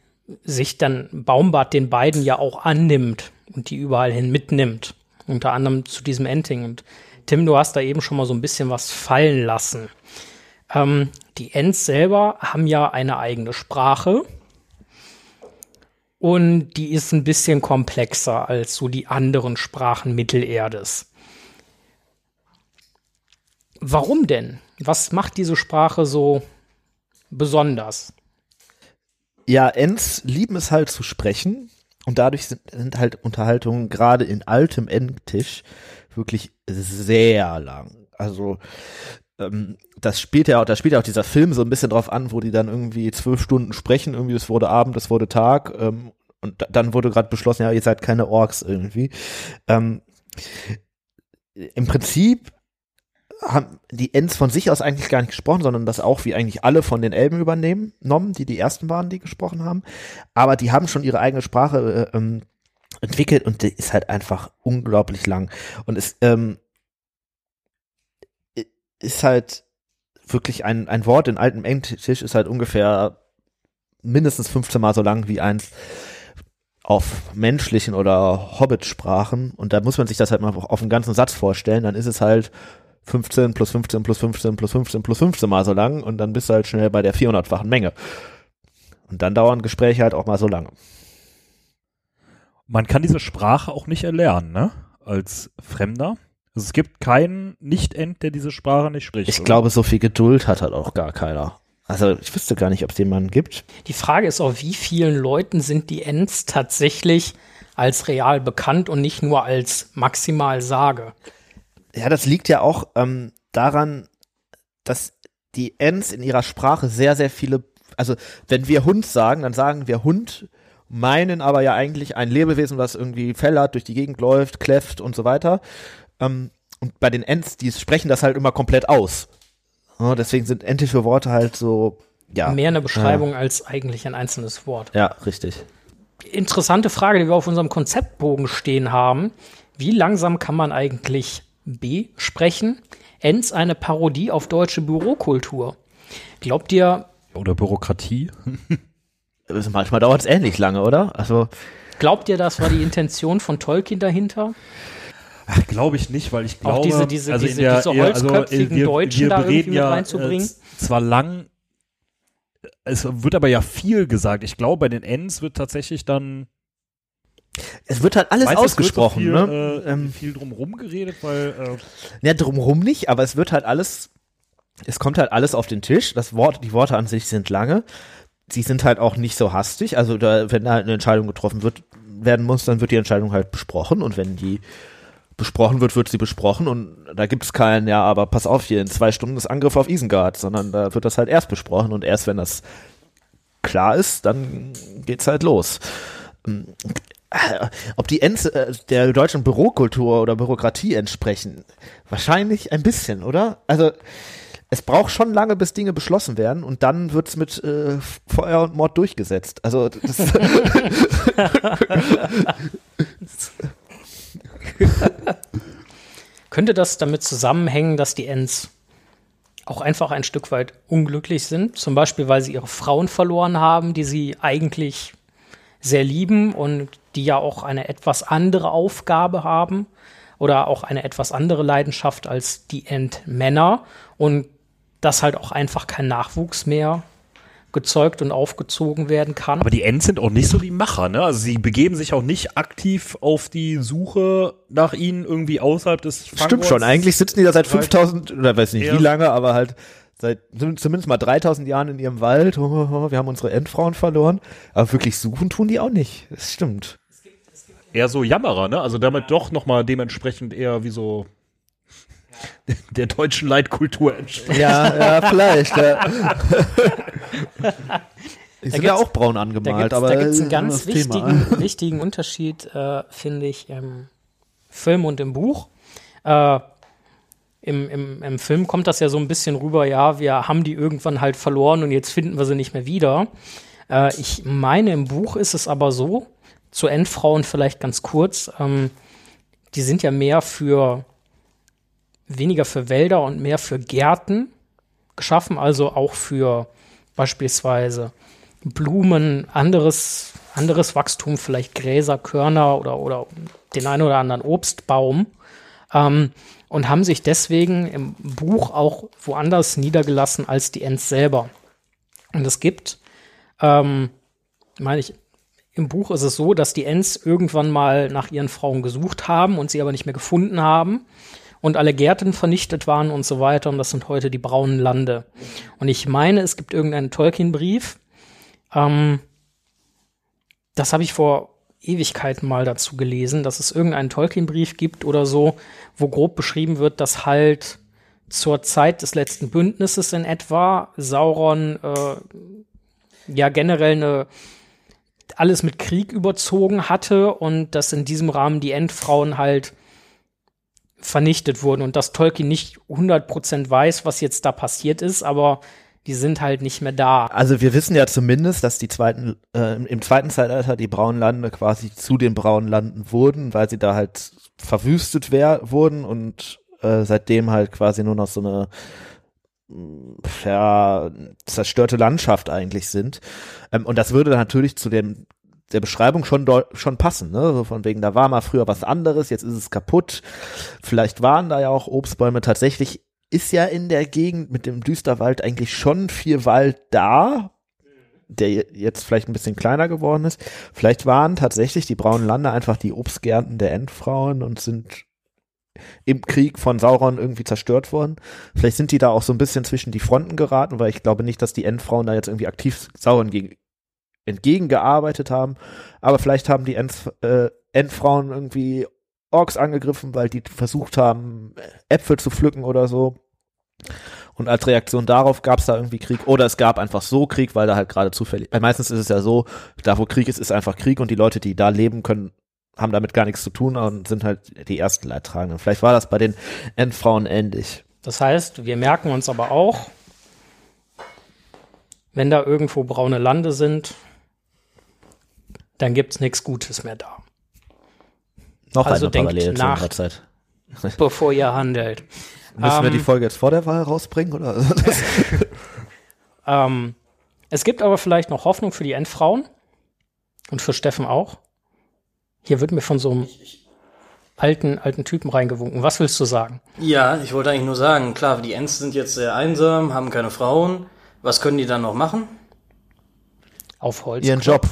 sich dann Baumbart den beiden ja auch annimmt und die überall hin mitnimmt. Unter anderem zu diesem Ending. Und Tim, du hast da eben schon mal so ein bisschen was fallen lassen. Ähm, die Ents selber haben ja eine eigene Sprache. Und die ist ein bisschen komplexer als so die anderen Sprachen Mittelerdes. Warum denn? Was macht diese Sprache so besonders? Ja, Ents lieben es halt zu sprechen und dadurch sind, sind halt Unterhaltungen gerade in altem Endtisch wirklich sehr lang. Also ähm, das spielt ja auch, da spielt ja auch dieser Film so ein bisschen drauf an, wo die dann irgendwie zwölf Stunden sprechen, irgendwie es wurde Abend, es wurde Tag ähm, und da, dann wurde gerade beschlossen, ja, ihr seid keine Orks irgendwie. Ähm, Im Prinzip haben die Ents von sich aus eigentlich gar nicht gesprochen, sondern das auch wie eigentlich alle von den Elben übernehmen, genommen, die die ersten waren, die gesprochen haben. Aber die haben schon ihre eigene Sprache äh, ähm, entwickelt und die ist halt einfach unglaublich lang. Und es ähm, ist halt wirklich ein, ein Wort in altem Englisch ist halt ungefähr mindestens 15 Mal so lang wie eins auf menschlichen oder Hobbit-Sprachen. Und da muss man sich das halt mal auf einen ganzen Satz vorstellen. Dann ist es halt 15 plus 15 plus 15 plus 15 plus 15 mal so lang und dann bist du halt schnell bei der 400-fachen Menge. Und dann dauern Gespräche halt auch mal so lange. Man kann diese Sprache auch nicht erlernen, ne? Als Fremder. Also es gibt keinen Nicht-End, der diese Sprache nicht spricht. Ich oder? glaube, so viel Geduld hat halt auch gar keiner. Also ich wüsste gar nicht, ob es jemanden gibt. Die Frage ist auch, wie vielen Leuten sind die Ents tatsächlich als real bekannt und nicht nur als maximal Sage? Ja, das liegt ja auch ähm, daran, dass die Ents in ihrer Sprache sehr, sehr viele, also wenn wir Hund sagen, dann sagen wir Hund, meinen aber ja eigentlich ein Lebewesen, das irgendwie Fell hat, durch die Gegend läuft, kläfft und so weiter. Ähm, und bei den Ents, die sprechen das halt immer komplett aus. Ja, deswegen sind entische Worte halt so, ja. Mehr eine Beschreibung als eigentlich ein einzelnes Wort. Ja, richtig. Interessante Frage, die wir auf unserem Konzeptbogen stehen haben. Wie langsam kann man eigentlich B sprechen? Ents eine Parodie auf deutsche Bürokultur. Glaubt ihr, Oder Bürokratie. Also manchmal dauert es ähnlich lange, oder? Also, glaubt ihr, das war die Intention von Tolkien dahinter? Ach, glaube ich nicht, weil ich glaube, Auch diese- diese- also diese- der, diese ja, also, holzköpfigen wir, Deutschen wir da irgendwie reden mit ja, reinzubringen? Äh, zwar lang, es wird aber ja viel gesagt. Ich glaube, bei den Ends wird tatsächlich dann es wird halt alles du, es wird so ausgesprochen, viel, ne? Äh, Ähm, viel drumrum geredet, weil äh, Ja, drumherum nicht, aber es wird halt alles, es kommt halt alles auf den Tisch. Das Wort, die Worte an sich sind lange. Sie sind halt auch nicht so hastig. Also da, wenn da halt eine Entscheidung getroffen wird, werden muss, dann wird die Entscheidung halt besprochen und wenn die besprochen wird, wird sie besprochen und da gibt es keinen, ja, aber pass auf hier, in zwei Stunden ist Angriff auf Isengard, sondern da wird das halt erst besprochen und erst wenn das klar ist, dann geht's halt los. Ähm, äh, Ob die Ents äh, der deutschen Bürokultur oder Bürokratie entsprechen? Wahrscheinlich ein bisschen, oder? Also es braucht schon lange, bis Dinge beschlossen werden und dann wird's mit äh, Feuer und Mord durchgesetzt. Also das Könnte das damit zusammenhängen, dass die Ents auch einfach ein Stück weit unglücklich sind? Zum Beispiel, weil sie ihre Frauen verloren haben, die sie eigentlich sehr lieben und die ja auch eine etwas andere Aufgabe haben oder auch eine etwas andere Leidenschaft als die Endmänner und dass halt auch einfach kein Nachwuchs mehr gezeugt und aufgezogen werden kann. Aber die Ents sind auch nicht so die Macher, ne? Also sie begeben sich auch nicht aktiv auf die Suche nach ihnen irgendwie außerhalb des Fangorts. Stimmt schon, eigentlich sitzen die da seit 5000 oder weiß nicht Ja. wie lange, aber halt seit zumindest mal 3000 Jahren in ihrem Wald. Wir haben unsere Endfrauen verloren, aber wirklich suchen tun die auch nicht. Das stimmt. Eher so Jammerer, ne? Also damit doch nochmal dementsprechend eher wie so der deutschen Leitkultur entspricht. Ja, ja, vielleicht. Ja. Die sind ja auch braun Da angemalt, gibt's, aber da gibt's äh, einen ganz wichtigen, wichtigen Unterschied, äh, finde ich, im Film und im Buch. Äh, im, im, Im Film kommt das ja so ein bisschen rüber, ja, wir haben die irgendwann halt verloren und jetzt finden wir sie nicht mehr wieder. Äh, ich meine, im Buch ist es aber so, zu Endfrauen vielleicht ganz kurz, ähm, die sind ja mehr für weniger für Wälder und mehr für Gärten geschaffen, also auch für beispielsweise Blumen, anderes, anderes Wachstum, vielleicht Gräser, Körner oder, oder den einen oder anderen Obstbaum. Ähm, und haben sich deswegen im Buch auch woanders niedergelassen als die Ents selber. Und es gibt, ähm, meine ich, im Buch ist es so, dass die Ents irgendwann mal nach ihren Frauen gesucht haben und sie aber nicht mehr gefunden haben und alle Gärten vernichtet waren und so weiter. Und das sind heute die braunen Lande. Und ich meine, es gibt irgendeinen Tolkien-Brief. Ähm, das habe ich vor Ewigkeiten mal dazu gelesen, dass es irgendeinen Tolkien-Brief gibt oder so, wo grob beschrieben wird, dass halt zur Zeit des letzten Bündnisses in etwa Sauron äh, ja generell eine alles mit Krieg überzogen hatte und dass in diesem Rahmen die Endfrauen halt vernichtet wurden und dass Tolkien nicht 100% weiß, was jetzt da passiert ist, aber die sind halt nicht mehr da. Also wir wissen ja zumindest, dass die zweiten, äh, im zweiten Zeitalter die braunen Lande quasi zu den braunen Landen wurden, weil sie da halt verwüstet wär, wurden und äh, seitdem halt quasi nur noch so eine ja, zerstörte Landschaft eigentlich sind. Ähm, und das würde natürlich zu dem der Beschreibung schon schon passen, ne? So von wegen, da war mal früher was anderes, jetzt ist es kaputt. Vielleicht waren da ja auch Obstbäume. Tatsächlich ist ja in der Gegend mit dem Düsterwald eigentlich schon viel Wald da, der je- jetzt vielleicht ein bisschen kleiner geworden ist. Vielleicht waren tatsächlich die braunen Lande einfach die Obstgärten der Endfrauen und sind im Krieg von Sauron irgendwie zerstört worden. Vielleicht sind die da auch so ein bisschen zwischen die Fronten geraten, weil ich glaube nicht, dass die Endfrauen da jetzt irgendwie aktiv Sauron gegen, entgegengearbeitet haben. Aber vielleicht haben die End, äh, Endfrauen irgendwie Orks angegriffen, weil die versucht haben, Äpfel zu pflücken oder so. Und als Reaktion darauf gab es da irgendwie Krieg. Oder es gab einfach so Krieg, weil da halt gerade zufällig. Weil meistens ist es ja so, da wo Krieg ist, ist einfach Krieg und die Leute, die da leben können, haben damit gar nichts zu tun und sind halt die ersten Leidtragenden. Vielleicht war das bei den Endfrauen ähnlich. Das heißt, wir merken uns aber auch, wenn da irgendwo braune Lande sind, dann gibt's nichts Gutes mehr da, Noch Also eine denkt Parallele zu nach. unserer Zeit. bevor ihr handelt. Müssen wir Ähm, die Folge jetzt vor der Wahl rausbringen? Oder? Ähm, es gibt aber vielleicht noch Hoffnung für die Endfrauen und für Steffen auch. Hier wird mir von so einem alten, alten Typen reingewunken. Was willst du sagen? Ja, ich wollte eigentlich nur sagen, klar, die Ents sind jetzt sehr einsam, haben keine Frauen. Was können die dann noch machen? Auf Holz Ihren Job.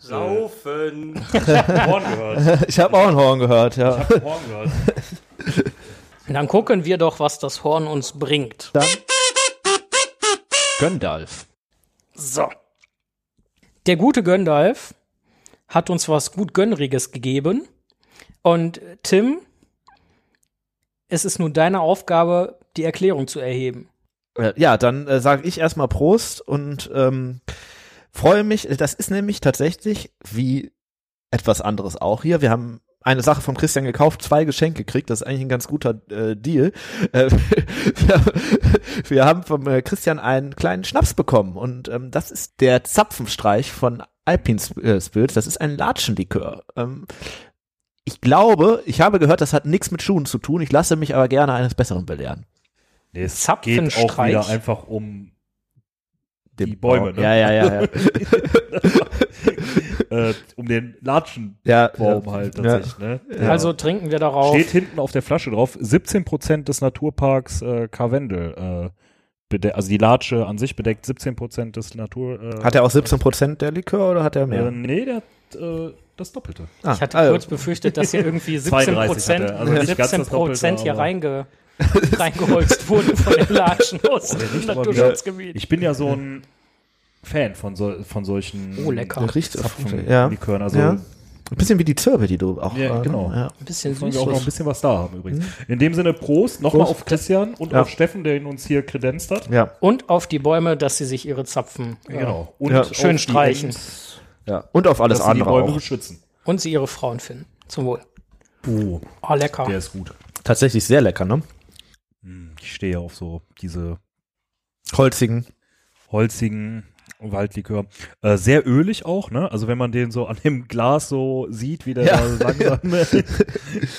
Saufen. Horn gehört. ich habe auch ein Horn gehört, ja. Horn gehört. Dann gucken wir doch, was das Horn uns bringt. Gandalf. So. Der gute Göndalf hat uns was gut Gönnriges gegeben. Und Tim, es ist nun deine Aufgabe, die Erklärung zu erheben. Ja, dann äh, sage ich erstmal Prost und ähm, freue mich. Das ist nämlich tatsächlich wie etwas anderes auch hier. Wir haben eine Sache vom Christian gekauft, zwei Geschenke gekriegt. Das ist eigentlich ein ganz guter äh, Deal. Äh, wir, wir haben vom äh, Christian einen kleinen Schnaps bekommen und ähm, das ist der Zapfenstreich von Alpine Sp- äh, Spirits. Das ist ein Latschenlikör. Ähm, ich glaube, ich habe gehört, das hat nichts mit Schuhen zu tun. Ich lasse mich aber gerne eines Besseren belehren. Nee, es geht auch Zapfenstreich. wieder einfach um Die Bäume, ne? Ja, ja, ja. ja. äh, um den Latschenbaum Ja, halt ja. tatsächlich. Ne? Ja. Also trinken wir darauf. Steht hinten auf der Flasche drauf, 17 Prozent des Naturparks äh, Karwendel. Äh, also die Latsche an sich bedeckt 17 Prozent des Natur. Äh, Hat er auch 17 Prozent der Likör oder hat er mehr? Äh, nee, der hat äh, das Doppelte. Ah, ich hatte also, kurz befürchtet, dass hier irgendwie 17 32 Prozent. Also nicht ganz 17 das Doppelte, Prozent hier reinge, reingeholzt wurden von den Latschen aus der dem Naturschutzgebiet. Ich bin ja so ein Fan von, so, von solchen Oh, lecker. der riecht Zapfen ja. Likören. Also ja. Ein bisschen wie die Zirbe, die du auch. Ja, äh, genau. Ja. Ein bisschen Sollen süß. wir auch noch ein bisschen was da haben übrigens. In dem Sinne, Prost, nochmal auf Christian und Ja. auf Steffen, der ihn uns hier kredenzt hat. ja. Und auf die Bäume, dass sie sich ihre Zapfen äh, Genau. Und Ja. auf Schön streichen. Ja. Und auf alles dass sie die andere Bäume auch. beschützen. und sie ihre Frauen finden. Zum Wohl. Oh, Oh, lecker. der ist gut. Tatsächlich sehr lecker, ne? Hm, Ich stehe auf so diese Holzigen. holzigen Waldlikör. Äh, sehr ölig auch, ne? Also wenn man den so an dem Glas so sieht, wie der Ja. da langsam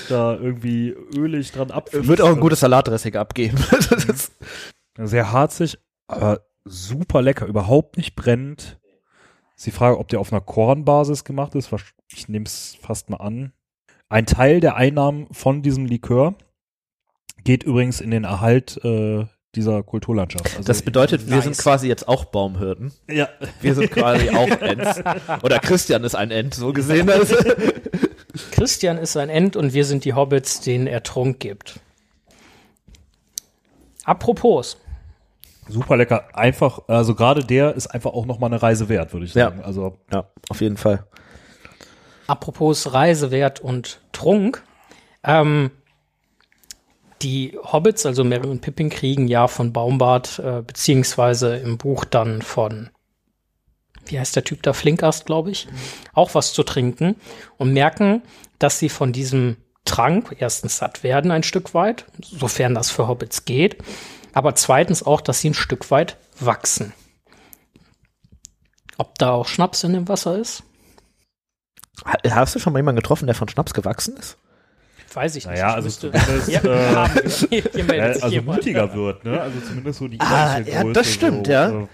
da irgendwie ölig dran abfließt. Wird auch ein gutes Salatdressing abgeben. Sehr harzig, aber super lecker, überhaupt nicht brennend. Ist die Frage, ob der auf einer Kornbasis gemacht ist. Ich nehme es fast mal an. Ein Teil der Einnahmen von diesem Likör geht übrigens in den Erhalt äh, dieser Kulturlandschaft. Also das bedeutet, wir Nice. sind quasi jetzt auch Baumhirten. ja, Wir sind quasi auch Ents. Oder Christian ist ein Ent, so gesehen. Also. Christian ist ein End und wir sind die Hobbits, denen er Trunk gibt. Apropos, super lecker. Einfach, also gerade der ist einfach auch nochmal eine Reise wert, würde ich Ja. sagen. Also Ja, auf jeden Fall. apropos Reisewert und Trunk. Ähm, die Hobbits, also Merry und Pippin, kriegen ja von Baumbart, äh, beziehungsweise im Buch dann von, wie heißt der Typ da, Flinkast, glaube ich, auch was zu trinken und merken, dass sie von diesem Trank erstens satt werden ein Stück weit, sofern das für Hobbits geht, aber zweitens auch, dass sie ein Stück weit wachsen. Ob da auch Schnaps in dem Wasser ist? Ha- Hast du schon mal jemanden getroffen, der von Schnaps gewachsen ist? Weiß ich nicht. Naja, Ich also müsste- zumindest, ja, äh, äh, sich also jemand. mutiger wird, ne? Also zumindest so die Ah, ja, Größe das stimmt, so, ja. äh,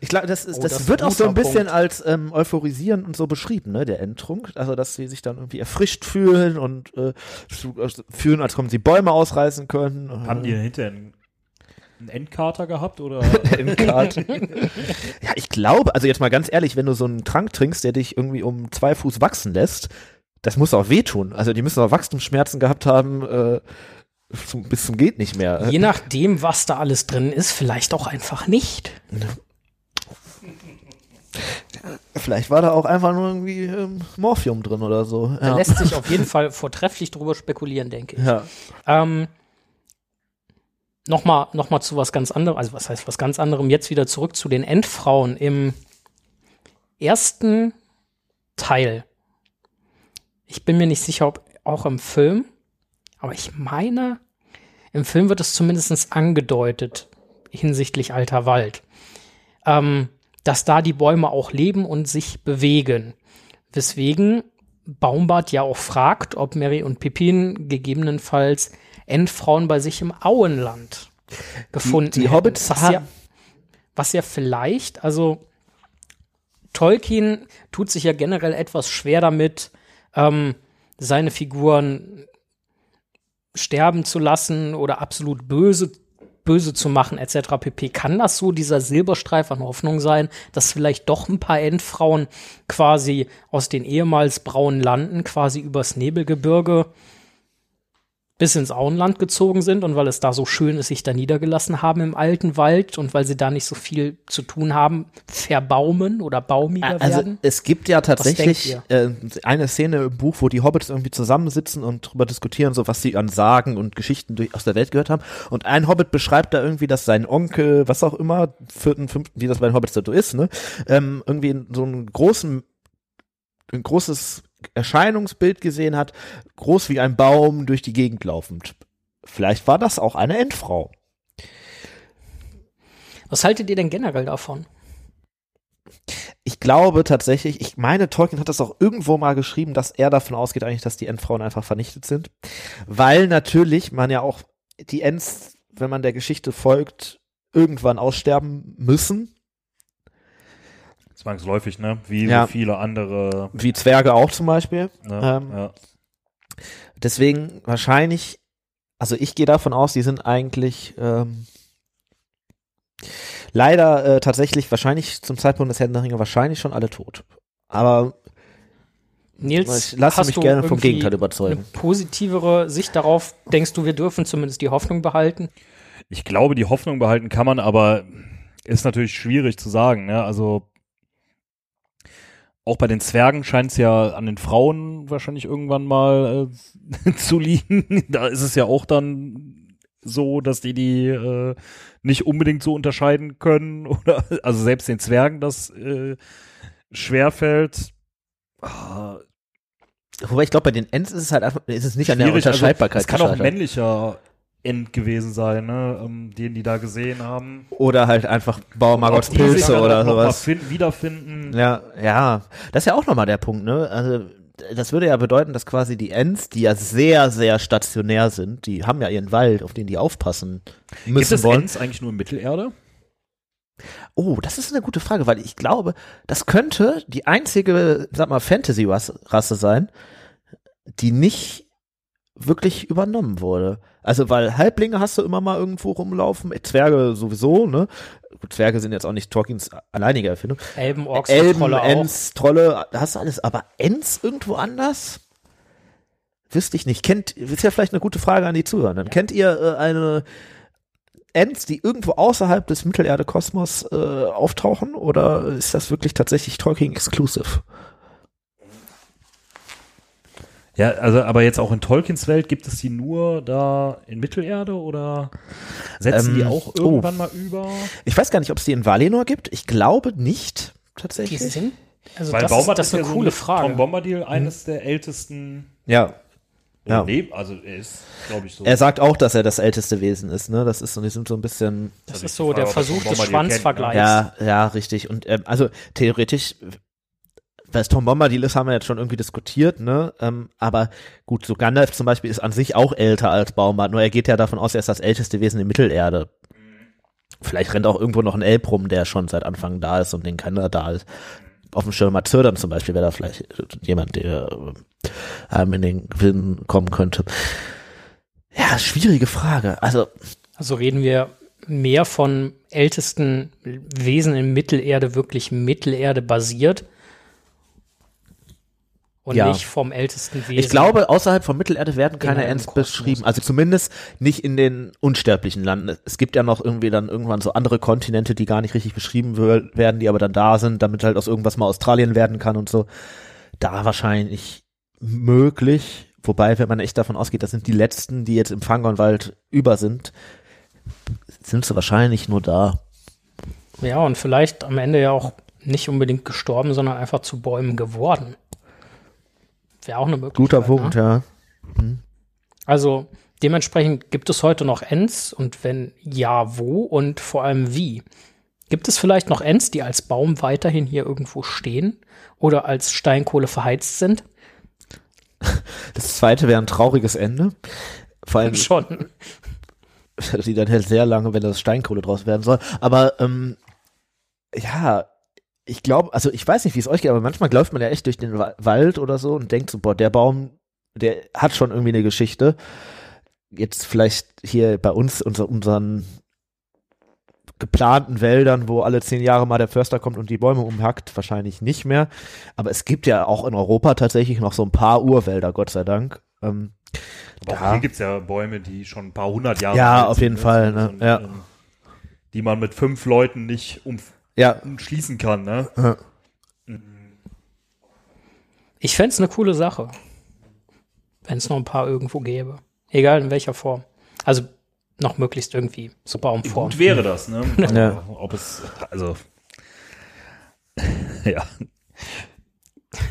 Ich glaube, das, ist, Oh, das, das wird auch so ein bisschen Punkt. als ähm, euphorisieren und so beschrieben, ne, der Endtrunk. Also, dass sie sich dann irgendwie erfrischt fühlen und äh, äh, fühlen, als kommen sie Bäume ausreißen können. Haben die hinterher einen, einen Endkater gehabt oder? in Karten. ja, ich glaube, also jetzt mal ganz ehrlich, wenn du so einen Trank trinkst, der dich irgendwie um zwei Fuß wachsen lässt, das muss auch wehtun. Also die müssen auch Wachstumsschmerzen gehabt haben, äh, zum, bis zum geht nicht mehr. Je nachdem, was da alles drin ist, vielleicht auch einfach nicht. Vielleicht war da auch einfach nur irgendwie ähm, Morphium drin oder so. Da Ja. lässt sich auf jeden Fall vortrefflich drüber spekulieren, denke ich. ja. Ähm, Nochmal noch mal zu was ganz anderem, also was heißt was ganz anderem, jetzt wieder zurück zu den Endfrauen im ersten Teil. Ich bin mir nicht sicher, ob auch im Film, aber ich meine, im Film wird es zumindest angedeutet hinsichtlich alter Wald, ähm, dass da die Bäume auch leben und sich bewegen. Weswegen Baumbart ja auch fragt, ob Mary und Pippin gegebenenfalls Endfrauen bei sich im Auenland gefunden die hätten. Hobbits was haben- ja, was ja vielleicht, also Tolkien tut sich ja generell etwas schwer damit, ähm, seine Figuren sterben zu lassen oder absolut böse böse zu machen etc. pp. Kann das so dieser Silberstreif an Hoffnung sein, dass vielleicht doch ein paar Endfrauen quasi aus den ehemals braunen Landen quasi übers Nebelgebirge bis ins Auenland gezogen sind und weil es da so schön ist, sich da niedergelassen haben im alten Wald und weil sie da nicht so viel zu tun haben, verbaumen oder baumiger Also werden? es gibt ja tatsächlich äh, eine Szene im Buch, wo die Hobbits irgendwie zusammensitzen und drüber diskutieren, so was sie an Sagen und Geschichten durch, aus der Welt gehört haben. Und ein Hobbit beschreibt da irgendwie, dass sein Onkel, was auch immer, vierten, fünften, wie das bei den Hobbits so ist, ne, ähm, irgendwie in so einen großen, ein großes Erscheinungsbild gesehen hat, groß wie ein Baum durch die Gegend laufend. Vielleicht war das auch eine Endfrau. Was haltet ihr denn generell davon? Ich glaube tatsächlich, ich meine, Tolkien hat das auch irgendwo mal geschrieben, dass er davon ausgeht eigentlich, dass die Endfrauen einfach vernichtet sind. Weil natürlich man ja auch die Ents, wenn man der Geschichte folgt, irgendwann aussterben müssen. Zwangsläufig, ne? Wie Ja. so viele andere. Wie Zwerge auch zum Beispiel. Ne? Ähm, ja. Deswegen wahrscheinlich, also ich gehe davon aus, die sind eigentlich ähm, leider äh, tatsächlich wahrscheinlich zum Zeitpunkt des Herrn der Ringe wahrscheinlich schon alle tot. Aber Nils, ich lasse hast mich du gerne vom Gegenteil eine überzeugen. positivere Sicht darauf? Denkst du, wir dürfen zumindest die Hoffnung behalten? Ich glaube, die Hoffnung behalten kann man, aber ist natürlich schwierig zu sagen. Ne? Also auch bei den Zwergen scheint es ja an den Frauen wahrscheinlich irgendwann mal äh, zu liegen. Da ist es ja auch dann so, dass die die äh, nicht unbedingt so unterscheiden können oder also selbst den Zwergen das äh, schwerfällt. Ah, Wobei ich glaube, bei den Ents ist es halt einfach, ist es nicht an der. Also, Unterscheidbarkeit Es kann auch männlicher End gewesen sein, ne? ähm, den die da gesehen haben. Oder halt einfach Bauer Margots Pilze oder sowas. finden, wiederfinden. Ja, ja. Das ist ja auch nochmal der Punkt, ne? Also, das würde ja bedeuten, dass quasi die Ents, die ja sehr, sehr stationär sind, die haben ja ihren Wald, auf den die aufpassen Gibt müssen es wollen. Ents eigentlich nur in Mittelerde? Oh, das ist eine gute Frage, weil ich glaube, das könnte die einzige, sag mal, Fantasy-Rasse sein, die nicht wirklich übernommen wurde. Also, weil Halblinge hast du immer mal irgendwo rumlaufen, Zwerge sowieso, ne? Gut, Zwerge sind jetzt auch nicht Tolkiens alleinige Erfindung. Elben, Orks, Elben, Trolle auch. Ents, Trolle, hast du alles, aber Ents irgendwo anders? Wüsste ich nicht. Kennt, ist ja vielleicht eine gute Frage an die Zuhörer. Kennt ihr äh, eine Ents, die irgendwo außerhalb des Mittelerde-Kosmos äh, auftauchen? Oder ist das wirklich tatsächlich Tolkien exclusive? Ja, also aber jetzt auch in Tolkiens Welt gibt es die nur da in Mittelerde oder setzen Ähm, die auch oh. irgendwann mal über? Ich weiß gar nicht, ob es die in Valinor gibt. Ich glaube nicht, Die tatsächlich. sind, also Weil das, Baumart ist, das ist eine ja so coole mit Frage. Tom Bombadil eines der ältesten Ja. Ja. nee, also er ist, glaube ich, so. Er sagt auch, dass er das älteste Wesen ist, ne? Das ist so, die sind so ein bisschen das Also ist die so Frage, der er Versuch des ne? Schwanzvergleichs. Ja, ja, richtig. Und ähm, also theoretisch, was Tom Bombadil ist, haben wir jetzt schon irgendwie diskutiert, ne? Ähm, aber gut, so Gandalf zum Beispiel ist an sich auch älter als Baumart, nur er geht ja davon aus, er ist das älteste Wesen in Mittelerde. Vielleicht rennt auch irgendwo noch ein Elb rum, der schon seit Anfang da ist und den keiner da ist. Auf dem Schirm Zördern zum Beispiel wäre da vielleicht jemand, der äh, einem in den Willen kommen könnte. Ja, schwierige Frage. Also, Also reden wir mehr von ältesten Wesen in Mittelerde, wirklich Mittelerde basiert. Und Ja. nicht vom ältesten Wesen. Ich glaube, außerhalb von Mittelerde werden keine Ents beschrieben. Also zumindest nicht in den unsterblichen Landen. Es gibt ja noch irgendwie dann irgendwann so andere Kontinente, die gar nicht richtig beschrieben werden, die aber dann da sind, damit halt aus irgendwas mal Australien werden kann und so. Da wahrscheinlich möglich. Wobei, wenn man echt davon ausgeht, das sind die letzten, die jetzt im Fangornwald über sind, sind sie wahrscheinlich nur da. Ja, und vielleicht am Ende ja auch nicht unbedingt gestorben, sondern einfach zu Bäumen geworden. Wäre auch eine Möglichkeit. Guter ne? Punkt, ja. Also dementsprechend gibt es heute noch Ents und wenn ja, wo und vor allem wie? Gibt es vielleicht noch Ents, die als Baum weiterhin hier irgendwo stehen oder als Steinkohle verheizt sind? Das zweite wäre ein trauriges Ende. Vor allem, Schon. die dann hält sehr lange, wenn das Steinkohle draus werden soll. Aber ähm, ja, ich glaube, also ich weiß nicht, wie es euch geht, aber manchmal läuft man ja echt durch den Wa- Wald oder so und denkt so, boah, der Baum, der hat schon irgendwie eine Geschichte. Jetzt vielleicht hier bei uns, unser, unseren geplanten Wäldern, wo alle zehn Jahre mal der Förster kommt und die Bäume umhackt, wahrscheinlich nicht mehr. Aber es gibt ja auch in Europa tatsächlich noch so ein paar Urwälder, Gott sei Dank. Ähm, Aber auch Ja. hier gibt's ja Bäume, die schon ein paar hundert Jahre Ja, alt auf sind, jeden Fall, ne? Und, Ja. Die man mit fünf Leuten nicht um, ja, umschließen kann, ne? Ja. Ich fänd's eine coole Sache, wenn es noch ein paar irgendwo gäbe. Egal in welcher Form. Also noch möglichst irgendwie so Baumform. Gut wäre das, ne? Ja. Ob es, also, ja.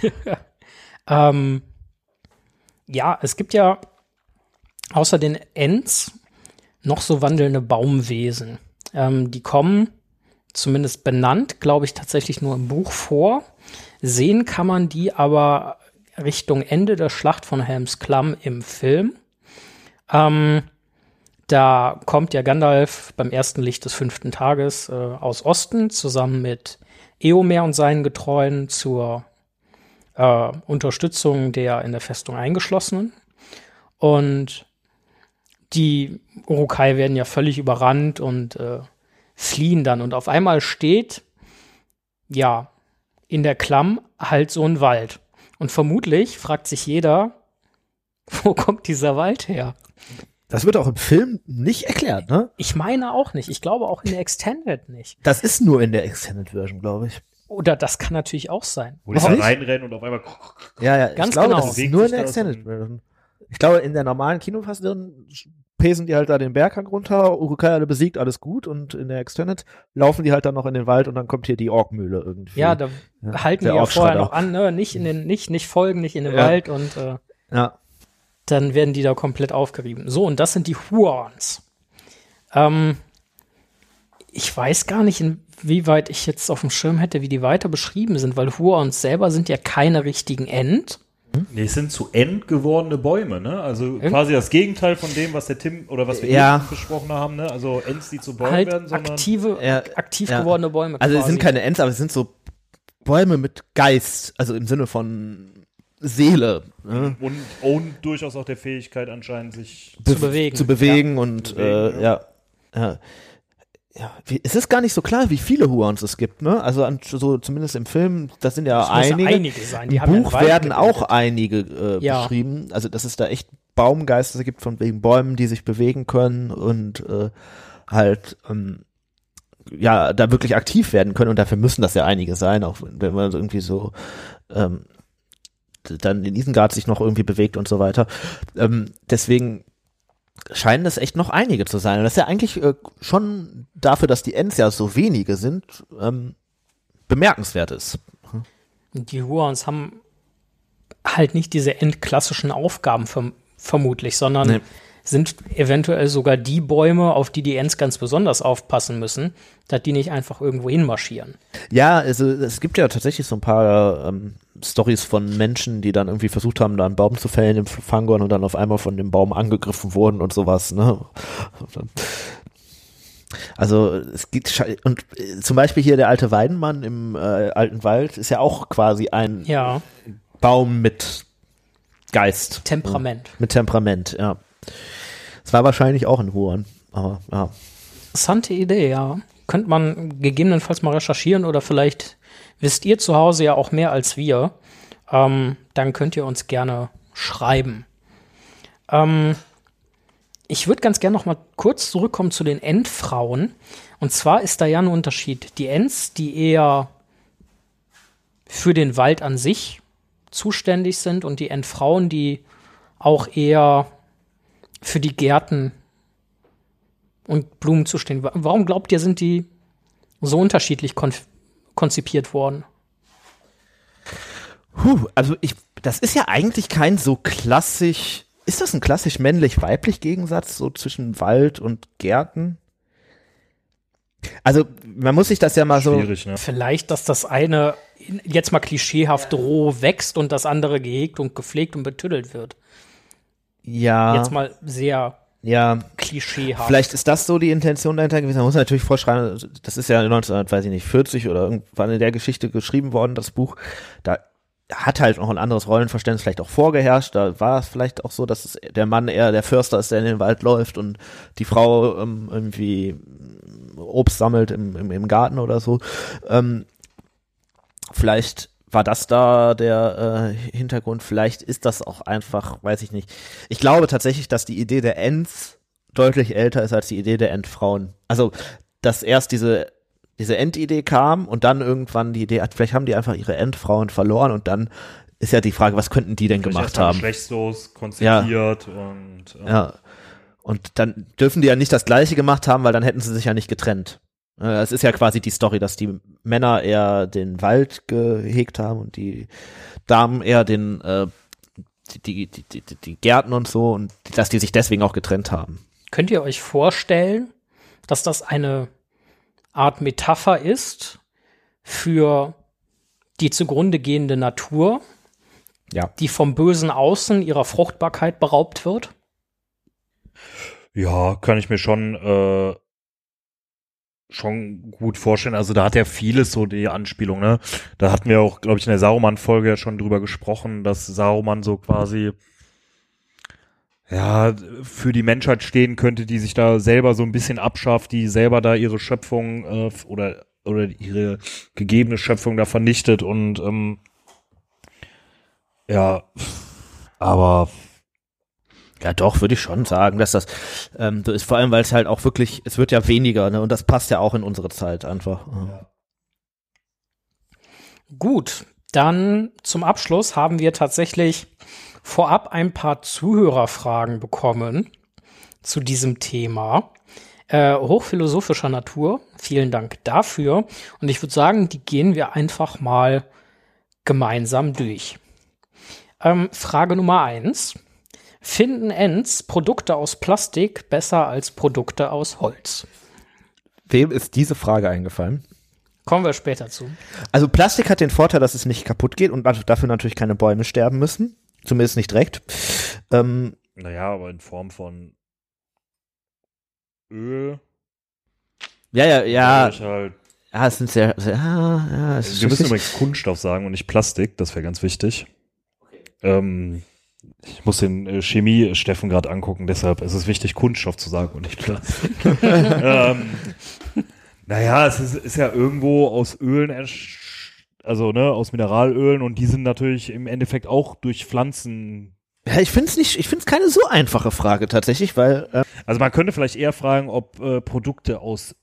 Ähm, ja, es gibt ja außer den Ents noch so wandelnde Baumwesen. Ähm, die kommen zumindest benannt, glaube ich, tatsächlich nur im Buch vor. Sehen kann man die aber Richtung Ende der Schlacht von Helms Klamm im Film. Ähm, da kommt ja Gandalf beim ersten Licht des fünften Tages äh, aus Osten zusammen mit Eomer und seinen Getreuen zur äh, Unterstützung der in der Festung Eingeschlossenen. Und die Urukai werden ja völlig überrannt und äh, fliehen dann. Und auf einmal steht, ja, in der Klamm halt so ein Wald. Und vermutlich fragt sich jeder, wo kommt dieser Wald her? Das wird auch im Film nicht erklärt, ne? Ich meine auch nicht. Ich glaube auch in der Extended nicht. Das ist nur in der Extended Version, glaube ich. Oder das kann natürlich auch sein. Wo die da reinrennen und auf einmal. Ja, ja, Ganz ich glaube, genau. das ist nur in der Extended Version. Ich glaube, in der normalen Kinofassung pesen die halt da den Berghang runter, Urukai alle besiegt, alles gut und in der Extended laufen die halt dann noch in den Wald und dann kommt hier die Orkmühle irgendwie. Ja, da Ja, halten die ja vorher noch an, ne? Nicht in den, nicht, nicht folgen, nicht in den Ja. Wald und äh, ja. dann werden die da komplett aufgerieben. So, und das sind die Huons. Ähm, ich weiß gar nicht, inwieweit ich jetzt auf dem Schirm hätte, wie die weiter beschrieben sind, weil Huons selber sind ja keine richtigen End. Nee, es sind zu end gewordene Bäume, ne? Also quasi das Gegenteil von dem, was der Tim oder was wir Ja. eben besprochen haben, ne? Also Ents, die zu Bäumen halt werden, sondern. aktive, Ja, aktiv ja. gewordene Bäume. Also es quasi. sind keine Ents, aber es sind so Bäume mit Geist, also im Sinne von Seele. Ne? Und, und durchaus auch der Fähigkeit anscheinend, sich Zu bewegen. Zu bewegen und Zu bewegen, äh, ja. ja. Ja, wie, es ist gar nicht so klar, wie viele Huons es gibt, ne? Also an, so zumindest im Film, das sind ja müssen einige. einige sein. Die Im ja Buch werden gebildet. auch einige äh, Ja. beschrieben. Also dass es da echt Baumgeister gibt von wegen Bäumen, die sich bewegen können und äh, halt ähm, ja da wirklich aktiv werden können. Und dafür müssen das ja einige sein, auch wenn man irgendwie so ähm, dann in Isengard sich noch irgendwie bewegt und so weiter. Ähm, deswegen scheinen es echt noch einige zu sein. Und das ist ja eigentlich äh, schon dafür, dass die Ents ja so wenige sind, ähm, bemerkenswert ist. Die Huons haben halt nicht diese endklassischen Aufgaben verm vermutlich, sondern Nee. Sind eventuell sogar die Bäume, auf die die Ents ganz besonders aufpassen müssen, dass die nicht einfach irgendwo hinmarschieren. Ja, also es gibt ja tatsächlich so ein paar ähm, Stories von Menschen, die dann irgendwie versucht haben, da einen Baum zu fällen im Fangorn und dann auf einmal von dem Baum angegriffen wurden und sowas, ne? Also es gibt und äh, zum Beispiel hier der alte Weidenmann im äh, alten Wald ist ja auch quasi ein Ja, Baum mit Geist. Temperament. Mit Temperament, ja. Es war wahrscheinlich auch ein Huren, aber ja. Interessante Idee, ja. Könnte man gegebenenfalls mal recherchieren oder vielleicht wisst ihr zu Hause ja auch mehr als wir. Ähm, dann könnt ihr uns gerne schreiben. Ähm, ich würde ganz gerne noch mal kurz zurückkommen zu den Endfrauen. Und zwar ist da ja ein Unterschied. Die Ents, die eher für den Wald an sich zuständig sind und die Endfrauen, die auch eher für die Gärten und Blumen zu stehen. Wa- Warum glaubt ihr, sind die so unterschiedlich konzipiert worden? Puh, also ich, das ist ja eigentlich kein so klassisch, ist das ein klassisch männlich-weiblich Gegensatz, so zwischen Wald und Gärten? Also, man muss sich das ja mal so, schwierig, ne? Vielleicht, dass das eine in- jetzt mal klischeehaft roh wächst und das andere gehegt und gepflegt und betüdelt wird. Ja, Jetzt mal sehr ja, klischeehaft. vielleicht ist das so die Intention dahinter gewesen. Man muss natürlich vorschreiben, das ist ja 1940 oder irgendwann in der Geschichte geschrieben worden, das Buch. Da hat halt noch ein anderes Rollenverständnis vielleicht auch vorgeherrscht. Da war es vielleicht auch so, dass es der Mann eher der Förster ist, der in den Wald läuft und die Frau ähm, irgendwie Obst sammelt im, im, im Garten oder so. Ähm, vielleicht war das da der äh, Hintergrund. Vielleicht ist das auch einfach, weiß ich nicht. Ich glaube tatsächlich, dass die Idee der Ents deutlich älter ist als die Idee der Endfrauen. Also, dass erst diese diese Endidee kam und dann irgendwann die Idee, vielleicht haben die einfach ihre Endfrauen verloren und dann ist ja die Frage, was könnten die denn gemacht haben? geschlechtslos konzipiert und äh, Ja. Und dann dürfen die ja nicht das Gleiche gemacht haben, weil dann hätten sie sich ja nicht getrennt. Äh, Es ist ja quasi die Story, dass die Männer eher den Wald gehegt haben und die Damen eher den äh, die, die, die, die, die Gärten und so und dass die sich deswegen auch getrennt haben. Könnt ihr euch vorstellen, dass das eine Art Metapher ist für die zugrunde gehende Natur, Ja. die vom bösen Außen ihrer Fruchtbarkeit beraubt wird? ja, kann ich mir schon äh, schon gut vorstellen. Also da hat ja vieles so die Anspielung, ne? Da hatten wir auch, glaube ich, in der Saruman-Folge ja schon drüber gesprochen, dass Saruman so quasi ja, für die Menschheit stehen könnte, die sich da selber so ein bisschen abschafft, die selber da ihre Schöpfung äh, oder oder ihre gegebene Schöpfung da vernichtet und ähm, ja, aber Ja, doch, würde ich schon sagen, dass das ähm, so ist, vor allem, weil es halt auch wirklich, es wird ja weniger, ne? Und das passt ja auch in unsere Zeit einfach. Ja. Gut, dann zum Abschluss haben wir tatsächlich vorab ein paar Zuhörerfragen bekommen zu diesem Thema. Äh, hochphilosophischer Natur. Vielen Dank dafür. Und ich würde sagen, die gehen wir einfach mal gemeinsam durch. Ähm, Frage Nummer eins. Finden Ents Produkte aus Plastik besser als Produkte aus Holz? Wem ist diese Frage eingefallen? Kommen wir später zu. Also Plastik hat den Vorteil, dass es nicht kaputt geht und dafür natürlich keine Bäume sterben müssen. Zumindest nicht direkt. Ähm, naja, aber in Form von Öl. ja, ja, ja. Halt, Ja, es sind sehr, sehr ja, ja, es wir müssen übrigens Kunststoff sagen und nicht Plastik, das wäre ganz wichtig. Ähm, ich muss den äh, Chemie-Steffen gerade angucken, deshalb ist es wichtig, Kunststoff zu sagen und nicht Plastik. ähm, naja, es ist, ist ja irgendwo aus Ölen, also ne, aus Mineralölen und die sind natürlich im Endeffekt auch durch Pflanzen. Ja, ich finde es nicht, ich finde es keine so einfache Frage tatsächlich, weil äh, Also man könnte vielleicht eher fragen, ob äh, Produkte aus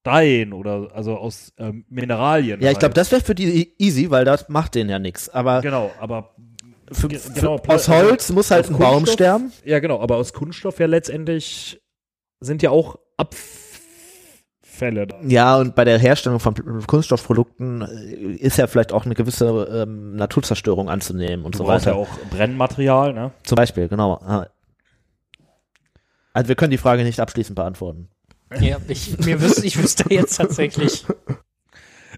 Stein oder also aus ähm, Mineralien. ja, ich glaube, das wäre für die easy, weil das macht denen ja nichts. Aber Genau, aber für, ge- für, genau, aus also Holz muss halt ein Baum sterben. Ja, genau, aber aus Kunststoff ja letztendlich sind ja auch Abfälle da. Ja, und bei der Herstellung von Kunststoffprodukten äh, ist ja vielleicht auch eine gewisse ähm, Naturzerstörung anzunehmen und Du so brauchst ja weiter. auch Brennmaterial, ne? Zum Beispiel, genau. Also wir können die Frage nicht abschließend beantworten. Ja, ich, mir wüs ich wüsste jetzt tatsächlich.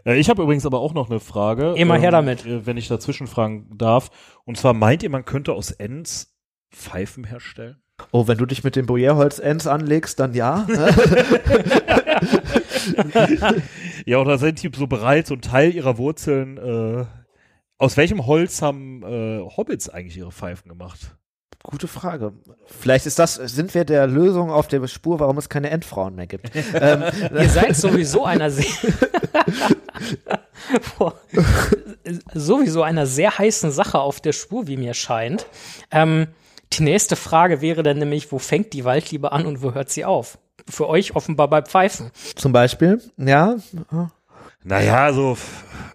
Äh, ich habe übrigens aber auch noch eine Frage. Immer her damit. äh, Wenn ich dazwischen fragen darf. Und zwar meint ihr, man könnte aus Ends Pfeifen herstellen? Oh, wenn du dich mit dem Boyerholz-Ends anlegst, dann ja. Ja, oder sind die so bereit, so einen Teil ihrer Wurzeln, äh, aus welchem Holz haben äh, Hobbits eigentlich ihre Pfeifen gemacht? Gute Frage. Vielleicht ist das, sind wir der Lösung auf der Spur, warum es keine Endfrauen mehr gibt. ähm, Ihr seid sowieso einer sehr Boah. sowieso einer sehr heißen Sache auf der Spur, wie mir scheint. Ähm, die nächste Frage wäre dann nämlich, wo fängt die Waldliebe an und wo hört sie auf? Für euch offenbar bei Pfeifen. zum Beispiel, ja. Naja, also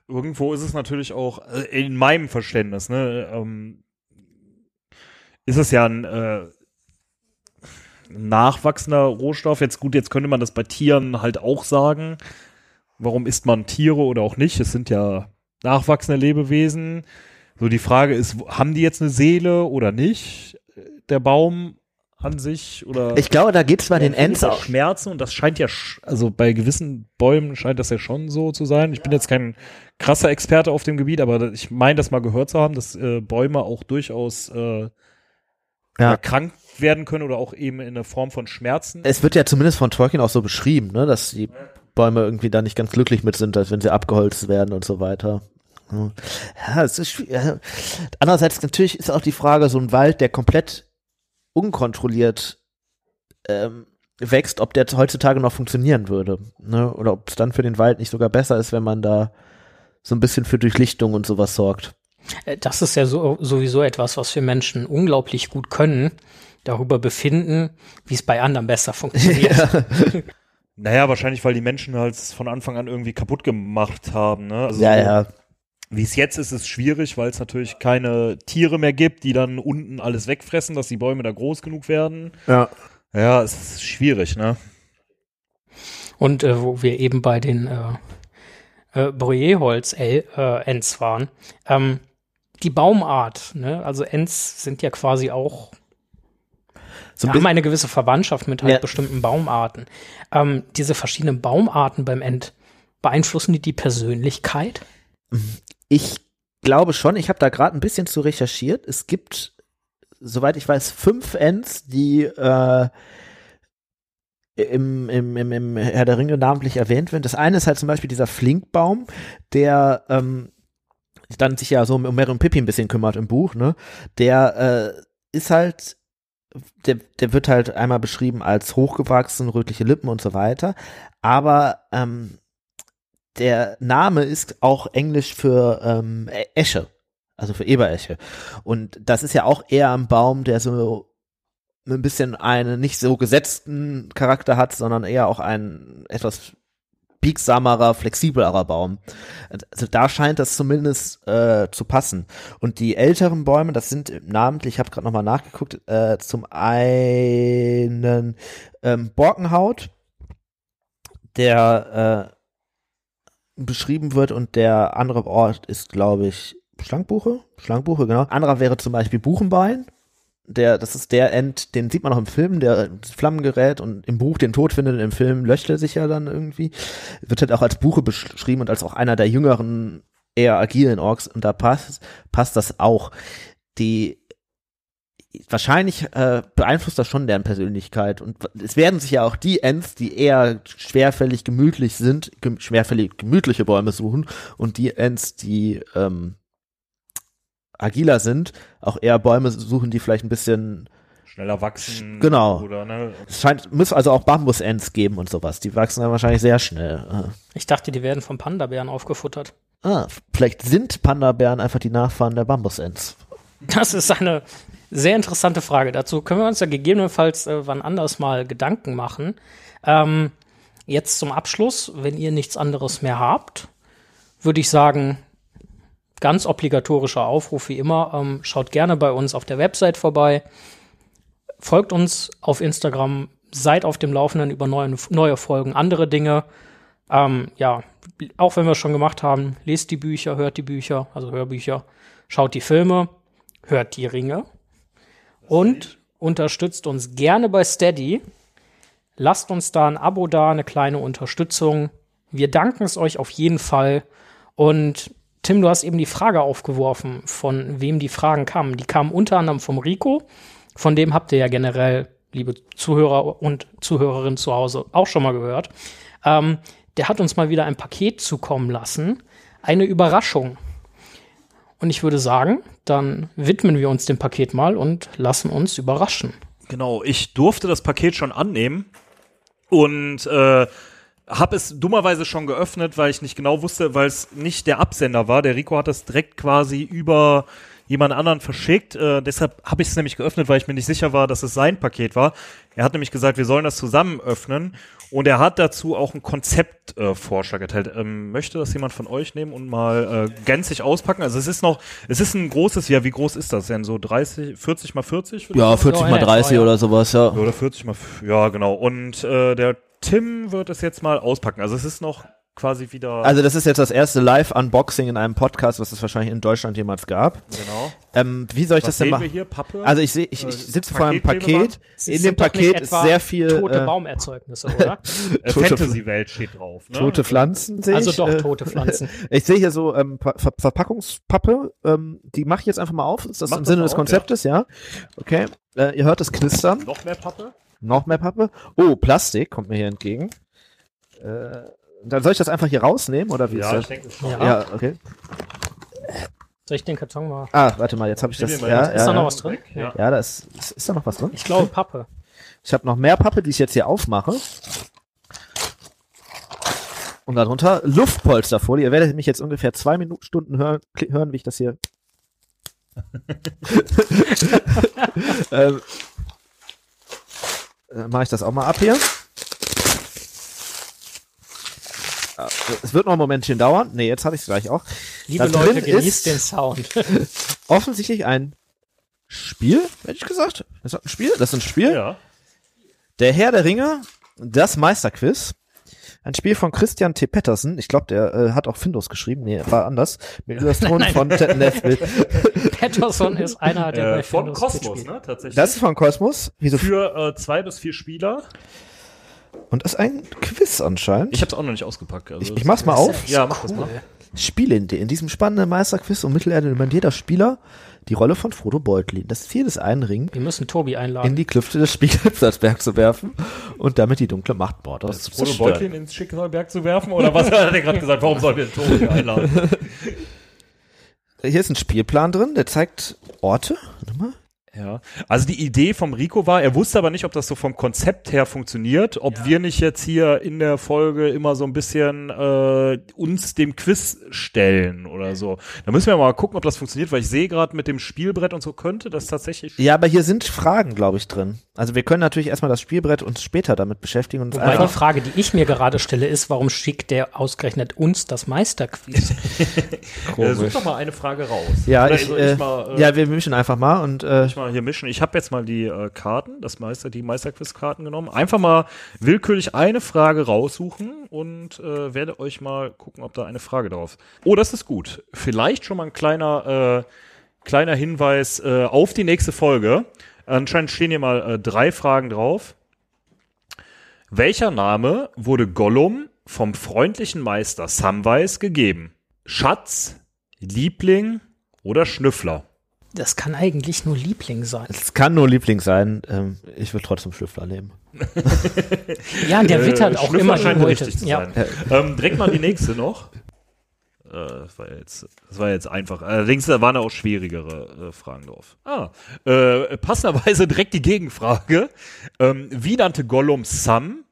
irgendwo ist es natürlich auch, äh, in meinem Verständnis, ne, ähm, ist es ja ein äh, nachwachsender Rohstoff. Jetzt gut, jetzt könnte man das bei Tieren halt auch sagen. Warum isst man Tiere oder auch nicht? Es sind ja nachwachsende Lebewesen. So die Frage ist, haben die jetzt eine Seele oder nicht? Der Baum an sich oder Ich glaube, da geht es bei den Ents auch. Schmerzen und das scheint ja, also bei gewissen Bäumen scheint das ja schon so zu sein. Ich bin jetzt kein krasser Experte auf dem Gebiet, aber ich meine, das mal gehört zu haben, dass äh, Bäume auch durchaus äh, Ja. krank werden können oder auch eben in der Form von Schmerzen. Es wird ja zumindest von Tolkien auch so beschrieben, ne, dass die Bäume irgendwie da nicht ganz glücklich mit sind, als wenn sie abgeholzt werden und so weiter. Ja, es ist schwierig. Ja. Andererseits natürlich ist auch die Frage, so ein Wald, der komplett unkontrolliert ähm, wächst, ob der heutzutage noch funktionieren würde. Ne? Oder ob es dann für den Wald nicht sogar besser ist, wenn man da so ein bisschen für Durchlichtung und sowas sorgt. Äh, Das ist ja so, sowieso etwas, was wir Menschen unglaublich gut können. Darüber befinden, wie es bei anderen besser funktioniert. Naja, wahrscheinlich, weil die Menschen halt es von Anfang an irgendwie kaputt gemacht haben. Ne? Also Ja, ja. Wie es jetzt ist, ist schwierig, weil es natürlich keine Tiere mehr gibt, die dann unten alles wegfressen, dass die Bäume da groß genug werden. Ja. Ja, es ist schwierig, ne? Und äh, wo wir eben bei den äh, äh, Bruyerholz-Ents waren. Ähm, die Baumart, ne? also Ents sind ja quasi auch, So ein haben eine gewisse Verwandtschaft mit halt Ja. bestimmten Baumarten. Ähm, diese verschiedenen Baumarten beim Ent, beeinflussen die die Persönlichkeit? ich glaube schon, ich habe da gerade ein bisschen zu recherchiert. Es gibt, soweit ich weiß, fünf Ents, die äh, im, im, im, im Herr der Ringe namentlich erwähnt werden. Das eine ist halt zum Beispiel dieser Flinkbaum, der ähm, dann sich ja so um Merry und Pippi ein bisschen kümmert im Buch, ne? Der äh, ist halt, der, der wird halt einmal beschrieben als hochgewachsen, rötliche Lippen und so weiter. Aber ähm, der Name ist auch Englisch für ähm, Esche, also für Eberesche. Und das ist ja auch eher ein Baum, der so ein bisschen einen nicht so gesetzten Charakter hat, sondern eher auch einen etwas biegsamerer, flexiblerer Baum. Also da scheint das zumindest äh, zu passen. Und die älteren Bäume, das sind namentlich, ich habe gerade nochmal nachgeguckt, äh, zum einen ähm, Borkenhaut, der äh, beschrieben wird und der andere Ort ist, glaube ich, Schlankbuche? Schlankbuche, genau. Anderer wäre zum Beispiel Buchenbein. Der, das ist der End, den sieht man auch im Film, der Flammen gerät und im Buch den Tod findet, im Film löscht er sich ja dann irgendwie. Wird halt auch als Buche beschrieben und als auch einer der jüngeren, eher agilen Orks und da passt, passt das auch. Die, wahrscheinlich äh, beeinflusst das schon deren Persönlichkeit und es werden sich ja auch die Ents, die eher schwerfällig gemütlich sind, gem schwerfällig gemütliche Bäume suchen und die Ents, die ähm, agiler sind, auch eher Bäume suchen, die vielleicht ein bisschen schneller wachsen. Genau. Oder, ne? Es scheint, muss also auch Bambus-Ents geben und sowas. Die wachsen dann wahrscheinlich sehr schnell. Ah. Ich dachte, die werden vom Panda-Bären aufgefuttert. Ah, vielleicht sind Panda-Bären einfach die Nachfahren der Bambus-Ents. Das ist eine sehr interessante Frage. Dazu können wir uns ja gegebenenfalls äh, wann anders mal Gedanken machen. Ähm, jetzt zum Abschluss, wenn ihr nichts anderes mehr habt, würde ich sagen, ganz obligatorischer Aufruf wie immer. Ähm, schaut gerne bei uns auf der Website vorbei. Folgt uns auf Instagram. Seid auf dem Laufenden über neue, neue Folgen, andere Dinge. Ähm, ja, auch wenn wir es schon gemacht haben, lest die Bücher, hört die Bücher, also Hörbücher, schaut die Filme, hört die Ringe und unterstützt uns gerne bei Steady. Lasst uns da ein Abo da, eine kleine Unterstützung. Wir danken es euch auf jeden Fall. Und Tim, du hast eben die Frage aufgeworfen, von wem die Fragen kamen. Die kamen unter anderem vom Rico. Von dem habt ihr ja generell, liebe Zuhörer und Zuhörerinnen zu Hause, auch schon mal gehört. Ähm, der hat uns mal wieder ein Paket zukommen lassen. Eine Überraschung. Und ich würde sagen, dann widmen wir uns dem Paket mal und lassen uns überraschen. Genau, ich durfte das Paket schon annehmen und äh, habe es dummerweise schon geöffnet, weil ich nicht genau wusste, weil es nicht der Absender war. Der Rico hat das direkt quasi über jemand anderen verschickt. Äh, deshalb habe ich es nämlich geöffnet, weil ich mir nicht sicher war, dass es sein Paket war. Er hat nämlich gesagt, wir sollen das zusammen öffnen. Und er hat dazu auch einen Konzeptvorschlag äh, erteilt. Ähm, möchte das jemand von euch nehmen und mal äh, gänzlich auspacken? Also es ist noch, es ist ein großes, ja, wie groß ist das denn? So 30, 40 mal 40? Ja, 40 mal 30 oder sowas, ja. Oder 40 mal, ja, genau. Und äh, der Tim wird es jetzt mal auspacken. Also es ist noch quasi wieder. Also das ist jetzt das erste Live-Unboxing in einem Podcast, was es wahrscheinlich in Deutschland jemals gab. Genau. Ähm, wie soll ich Was das denn sehen wir machen? hier? Pappe? Also ich sehe, ich, Äh, ich sitze vor einem? Paket. In dem Paket ist sehr viel Tote äh, Baumerzeugnisse, oder? äh, tote- Fantasy-Welt steht drauf. Ne? tote Pflanzen sehe also ich. doch äh, tote Pflanzen. Ich sehe hier so ähm, Ver Ver Verpackungspappe. Ähm, die mache ich jetzt einfach mal auf. Ist das Mach im das Sinne mal des auf, Konzeptes? Ja. Okay. Äh, ihr hört es knistern. Noch mehr Pappe? Noch mehr Pappe. Oh, Plastik kommt mir hier entgegen. Äh, dann soll ich das einfach hier rausnehmen oder wie Ja, ist ich denke schon. Ja. Ja, okay. Soll ich den Karton mal? Ah, warte mal, jetzt habe ich das. Ja, ja, Ist da ja. noch was drin? Ja. Ja, da ist, ist, ist da noch was drin? Ich glaube Pappe. Ich habe noch mehr Pappe, die ich jetzt hier aufmache. Und darunter Luftpolsterfolie. Ihr werdet mich jetzt ungefähr zwei Minuten, Stunden hören, hören wie ich das hier. ähm, äh, Mache ich das auch mal ab hier. Ah, Es wird noch ein Momentchen dauern. Nee, jetzt hatte ich es gleich auch. Liebe Da Leute, genießt den Sound. Offensichtlich ein Spiel, hätte ich gesagt. Das ist ein Spiel. Das ist ein Spiel. Ja. Der Herr der Ringe, das Meisterquiz. Ein Spiel von Christian T. Pettersen. Ich glaube, der äh, hat auch Findus geschrieben. Nee, war anders. Mit Illustrationen von Ted Nesbitt. Patterson ist einer, der bei Äh, von Findus Kosmos, ne? Tatsächlich. Das ist von Kosmos. Wieso? für äh, zwei bis vier Spieler. Und das ist ein Quiz anscheinend. Ich habe es auch noch nicht ausgepackt. Also Ich, ich mach's mal auf. Ja, mach das mal. Spiele in, in diesem spannenden Meisterquiz um Mittelerde nimmt jeder Spieler die Rolle von Frodo Beutlin, das Ziel des einen Ring Wir müssen Tobi in einladen. die Klüfte des Spiegelsberg zu werfen und damit die dunkle Macht Mordors zu Frodo. Beutlin ins Schicksalberg zu werfen? Oder was hat er gerade gesagt? Warum sollen wir den Tobi einladen? Hier ist ein Spielplan drin, der zeigt Orte. Warte mal. Ja, also die Idee vom Rico war, er wusste aber nicht, ob das so vom Konzept her funktioniert, ob wir nicht jetzt hier in der Folge immer so ein bisschen äh, uns dem Quiz stellen oder so. Da müssen wir mal gucken, ob das funktioniert, weil ich sehe gerade mit dem Spielbrett und so könnte das tatsächlich. Ja, aber hier sind Fragen, glaube ich, drin. Also wir können natürlich erstmal das Spielbrett uns später damit beschäftigen und Wobei die Frage, die ich mir gerade stelle, ist, warum schickt der ausgerechnet uns das Meisterquiz? Äh, such doch mal eine Frage raus. Ja, Oder ich, äh, mal, äh, ja, wir mischen einfach mal und äh, ich mal hier mischen. Ich habe jetzt mal die äh, Karten, das Meister, die Meisterquiz-Karten genommen. Einfach mal willkürlich eine Frage raussuchen und äh, werde euch mal gucken, ob da eine Frage drauf. Oh, das ist gut. Vielleicht schon mal ein kleiner, äh, kleiner Hinweis äh, auf die nächste Folge. Anscheinend stehen hier mal äh, drei Fragen drauf. Welcher Name wurde Gollum vom freundlichen Meister Samwise gegeben? Schatz, Liebling oder Schnüffler? Das kann eigentlich nur Liebling sein. es kann nur Liebling sein. Ähm, ich würde trotzdem Schlüffler nehmen. Ja, der wittert Äh, auch immer scheint die Leute. richtig zu Ja. sein. Ähm, direkt mal die nächste noch. Äh, das, war jetzt, das war jetzt einfach. Allerdings da waren auch schwierigere äh, Fragen drauf. Ah, äh, passenderweise direkt die Gegenfrage. Ähm, wie nannte Gollum Sam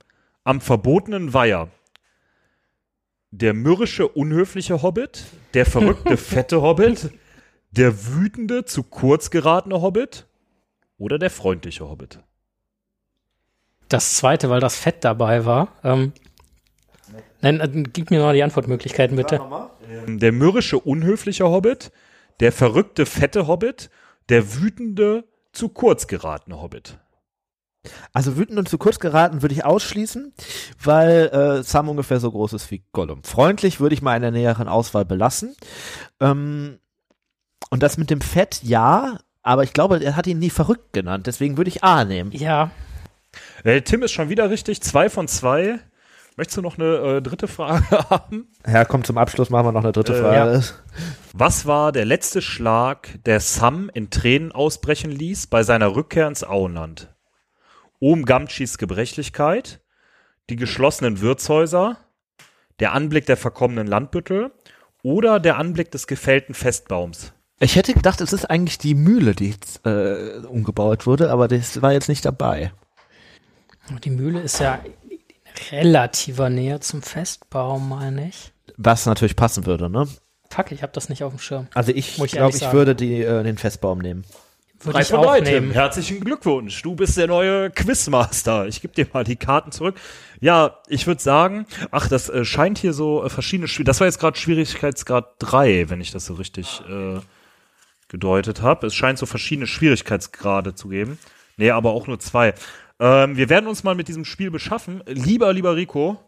am verbotenen Weiher? Der mürrische, unhöfliche Hobbit? Der verrückte, fette Hobbit? Der wütende, zu kurz geratene Hobbit? Oder der freundliche Hobbit? Das zweite, weil das Fett dabei war. Ähm, nein, äh, gib mir mal die Antwortmöglichkeiten bitte. Der mürrische, unhöfliche Hobbit, der verrückte, fette Hobbit, der wütende, zu kurz geratene Hobbit. Also wütend und zu kurz geraten würde ich ausschließen, weil äh, Sam ungefähr so groß ist wie Gollum. Freundlich würde ich mal in der näheren Auswahl belassen. Ähm, und das mit dem Fett, ja, aber ich glaube, er hat ihn nie verrückt genannt, deswegen würde ich A nehmen. Ja, Äh, Tim ist schon wieder richtig, zwei von zwei. Möchtest du noch eine äh, dritte Frage haben? Ja, komm, zum Abschluss machen wir noch eine dritte Äh, Frage. Was war der letzte Schlag, der Sam in Tränen ausbrechen ließ bei seiner Rückkehr ins Auenland? Ohm Gamtschis Gebrechlichkeit, die geschlossenen Wirtshäuser, der Anblick der verkommenen Landbüttel oder der Anblick des gefällten Festbaums? Ich hätte gedacht, es ist eigentlich die Mühle, die jetzt, äh, umgebaut wurde, aber das war jetzt nicht dabei. die Mühle ist ja in relativer Nähe zum Festbaum, meine ich. Was natürlich passen würde, ne? Fuck, ich habe das nicht auf dem Schirm. Also ich Muss ich glaube, ehrlich ich würde die, äh, den Festbaum nehmen. Würde ich auch nehmen. Herzlichen Glückwunsch. Du bist der neue Quizmaster. Ich gebe dir mal die Karten zurück. Ja, ich würde sagen, ach, das äh, scheint hier so äh, verschiedene Schwier Das war jetzt gerade Schwierigkeitsgrad 3, wenn ich das so richtig äh, gedeutet habe. Es scheint so verschiedene Schwierigkeitsgrade zu geben. Nee, aber auch nur zwei. Ähm, wir werden uns mal mit diesem Spiel beschaffen. Lieber, lieber Rico,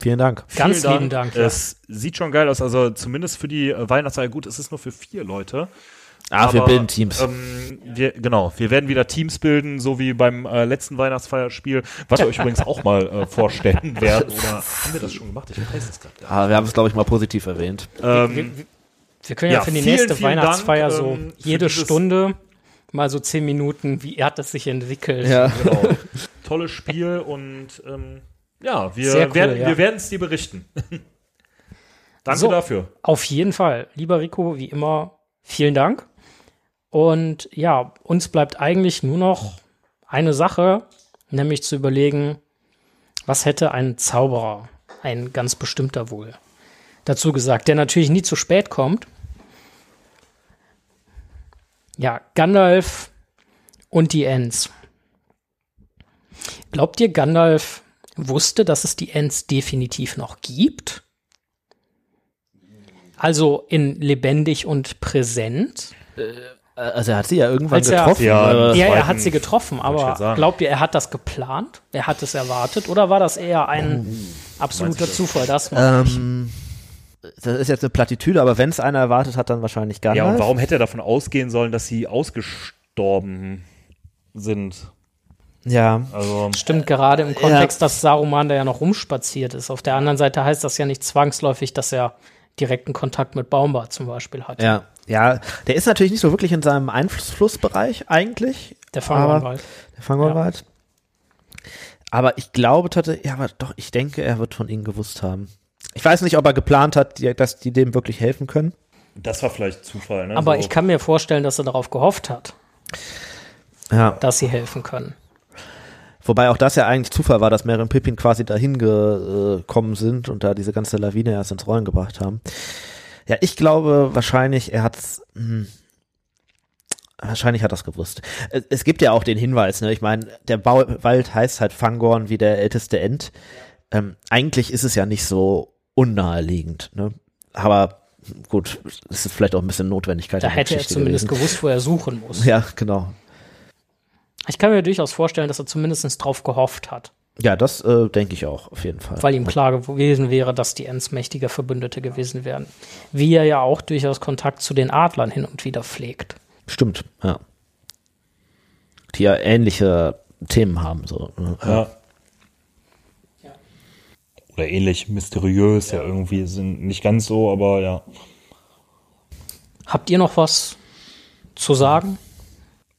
Vielen Dank. Ganz vielen lieben Dank. Ja. Es sieht schon geil aus. Also zumindest für die Weihnachtsfeier. Gut, es ist nur für vier Leute. Ah, wir Aber, bilden Teams. Ähm, wir, genau, wir werden wieder Teams bilden, so wie beim äh, letzten Weihnachtsfeierspiel, was wir euch übrigens auch mal äh, vorstellen werden. Oder haben wir das schon gemacht? Ich weiß es gerade gar Ah, wir haben es, glaube ich, mal positiv erwähnt. Ähm, wir, können ja, ja, für die vielen, nächste vielen Weihnachtsfeier Dank, so ähm, jede Stunde mal so zehn Minuten, wie hat das sich entwickelt. Ja. genau. Tolles Spiel und ähm, ja, wir cool, werden ja. es dir berichten. Danke So. dafür. Auf jeden Fall. Lieber Rico, wie immer, vielen Dank. Und ja, uns bleibt eigentlich nur noch eine Sache, nämlich zu überlegen, was hätte ein Zauberer, ein ganz bestimmter wohl, dazu gesagt, der natürlich nie zu spät kommt. Ja, Gandalf und die Ents. Glaubt ihr, Gandalf wusste, dass es die Ents definitiv noch gibt? Also in lebendig und präsent. Also er hat sie ja irgendwann Als er- getroffen. Ja, aber- Ja, er hat sie getroffen, aber glaubt ihr, er hat das geplant? Er hat es erwartet? Oder war das eher ein absoluter Meinst du Zufall? Das ähm, das ist jetzt eine Plattitüde, aber wenn es einer erwartet hat, dann wahrscheinlich Gandalf. Ja, und warum hätte er davon ausgehen sollen, dass sie ausgestorben sind? Ja, Also Stimmt gerade im Kontext, dass Saruman da ja noch rumspaziert ist. Auf der anderen Seite heißt das ja nicht zwangsläufig, dass er direkten Kontakt mit Baumbart zum Beispiel hat. Ja, ja, der ist natürlich nicht so wirklich in seinem Einflussbereich eigentlich. Der Fangornwald. Der Fangornwald. Aber ich glaube tatsächlich, ja, aber doch, ich denke, er wird von ihnen gewusst haben. Ich weiß nicht, ob er geplant hat, dass die dem wirklich helfen können. Das war vielleicht Zufall, ne? Aber so. ich kann mir vorstellen, dass er darauf gehofft hat, Ja. dass sie helfen können. Wobei auch das ja eigentlich Zufall war, dass Mary und Pippin quasi dahin gekommen sind und da diese ganze Lawine erst ins Rollen gebracht haben. Ja, ich glaube wahrscheinlich, er hat's. Hm, wahrscheinlich hat er es gewusst. Es, gibt ja auch den Hinweis, ne? Ich meine, der Wald heißt halt Fangorn wie der älteste End. Ähm, eigentlich ist es ja nicht so unnaheliegend, ne? Aber gut, es ist vielleicht auch ein bisschen Notwendigkeit. Da hätte er zumindest gewesen. gewusst, wo er suchen muss. Ja, genau. Ich kann mir durchaus vorstellen, dass er zumindest drauf gehofft hat, Ja, das äh, denke ich auch, auf jeden Fall. weil ihm klar gewesen wäre, dass die Ents mächtige Verbündete gewesen wären. Wie er ja auch durchaus Kontakt zu den Adlern hin und wieder pflegt. Stimmt, ja. Die ja ähnliche Themen haben, so. ne? Ja. Oder ähnlich mysteriös, ja, irgendwie sind nicht ganz so, aber ja. Habt ihr noch was zu sagen?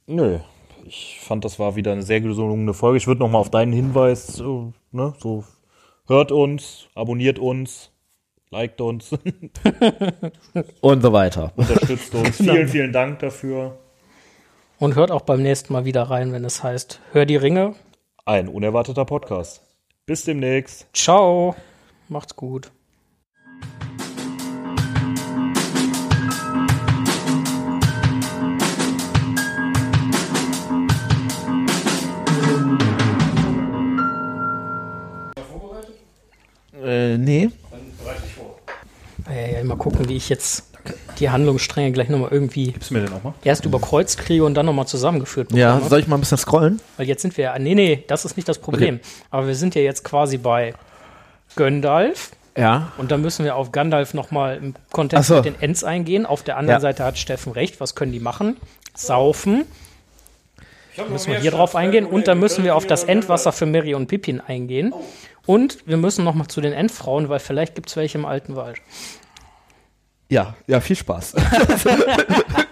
Nö. Ich fand, das war wieder eine sehr gelungene Folge. Ich würde noch mal auf deinen Hinweis, äh, ne, so hört uns, abonniert uns, liked uns, Und so weiter. unterstützt uns. vielen, vielen Dank dafür. Und hört auch beim nächsten Mal wieder rein, wenn es heißt, hör die Ringe. Ein unerwarteter Podcast. Bis demnächst. Ciao. Macht's gut. Äh, nee. Ja, ja, mal gucken, wie ich jetzt die Handlungsstränge gleich nochmal irgendwie Gibst du mir den auch mal? erst überkreuzt kriege und dann nochmal zusammengeführt bekomme. Ja, soll ich mal ein bisschen scrollen? Weil jetzt sind wir ja, nee, nee, das ist nicht das Problem. Aber wir sind ja jetzt quasi bei Gandalf Ja. und da müssen wir auf Gandalf nochmal im Kontext so. mit den Ents eingehen. Auf der anderen Ja. Seite hat Steffen recht. Was können die machen? Saufen. Müssen wir hier drauf eingehen. Und dann müssen wir auf das Endwasser für Mary und Pippin eingehen. Und wir müssen nochmal zu den Endfrauen, weil vielleicht gibt es welche im alten Wald. Ja, ja, viel Spaß.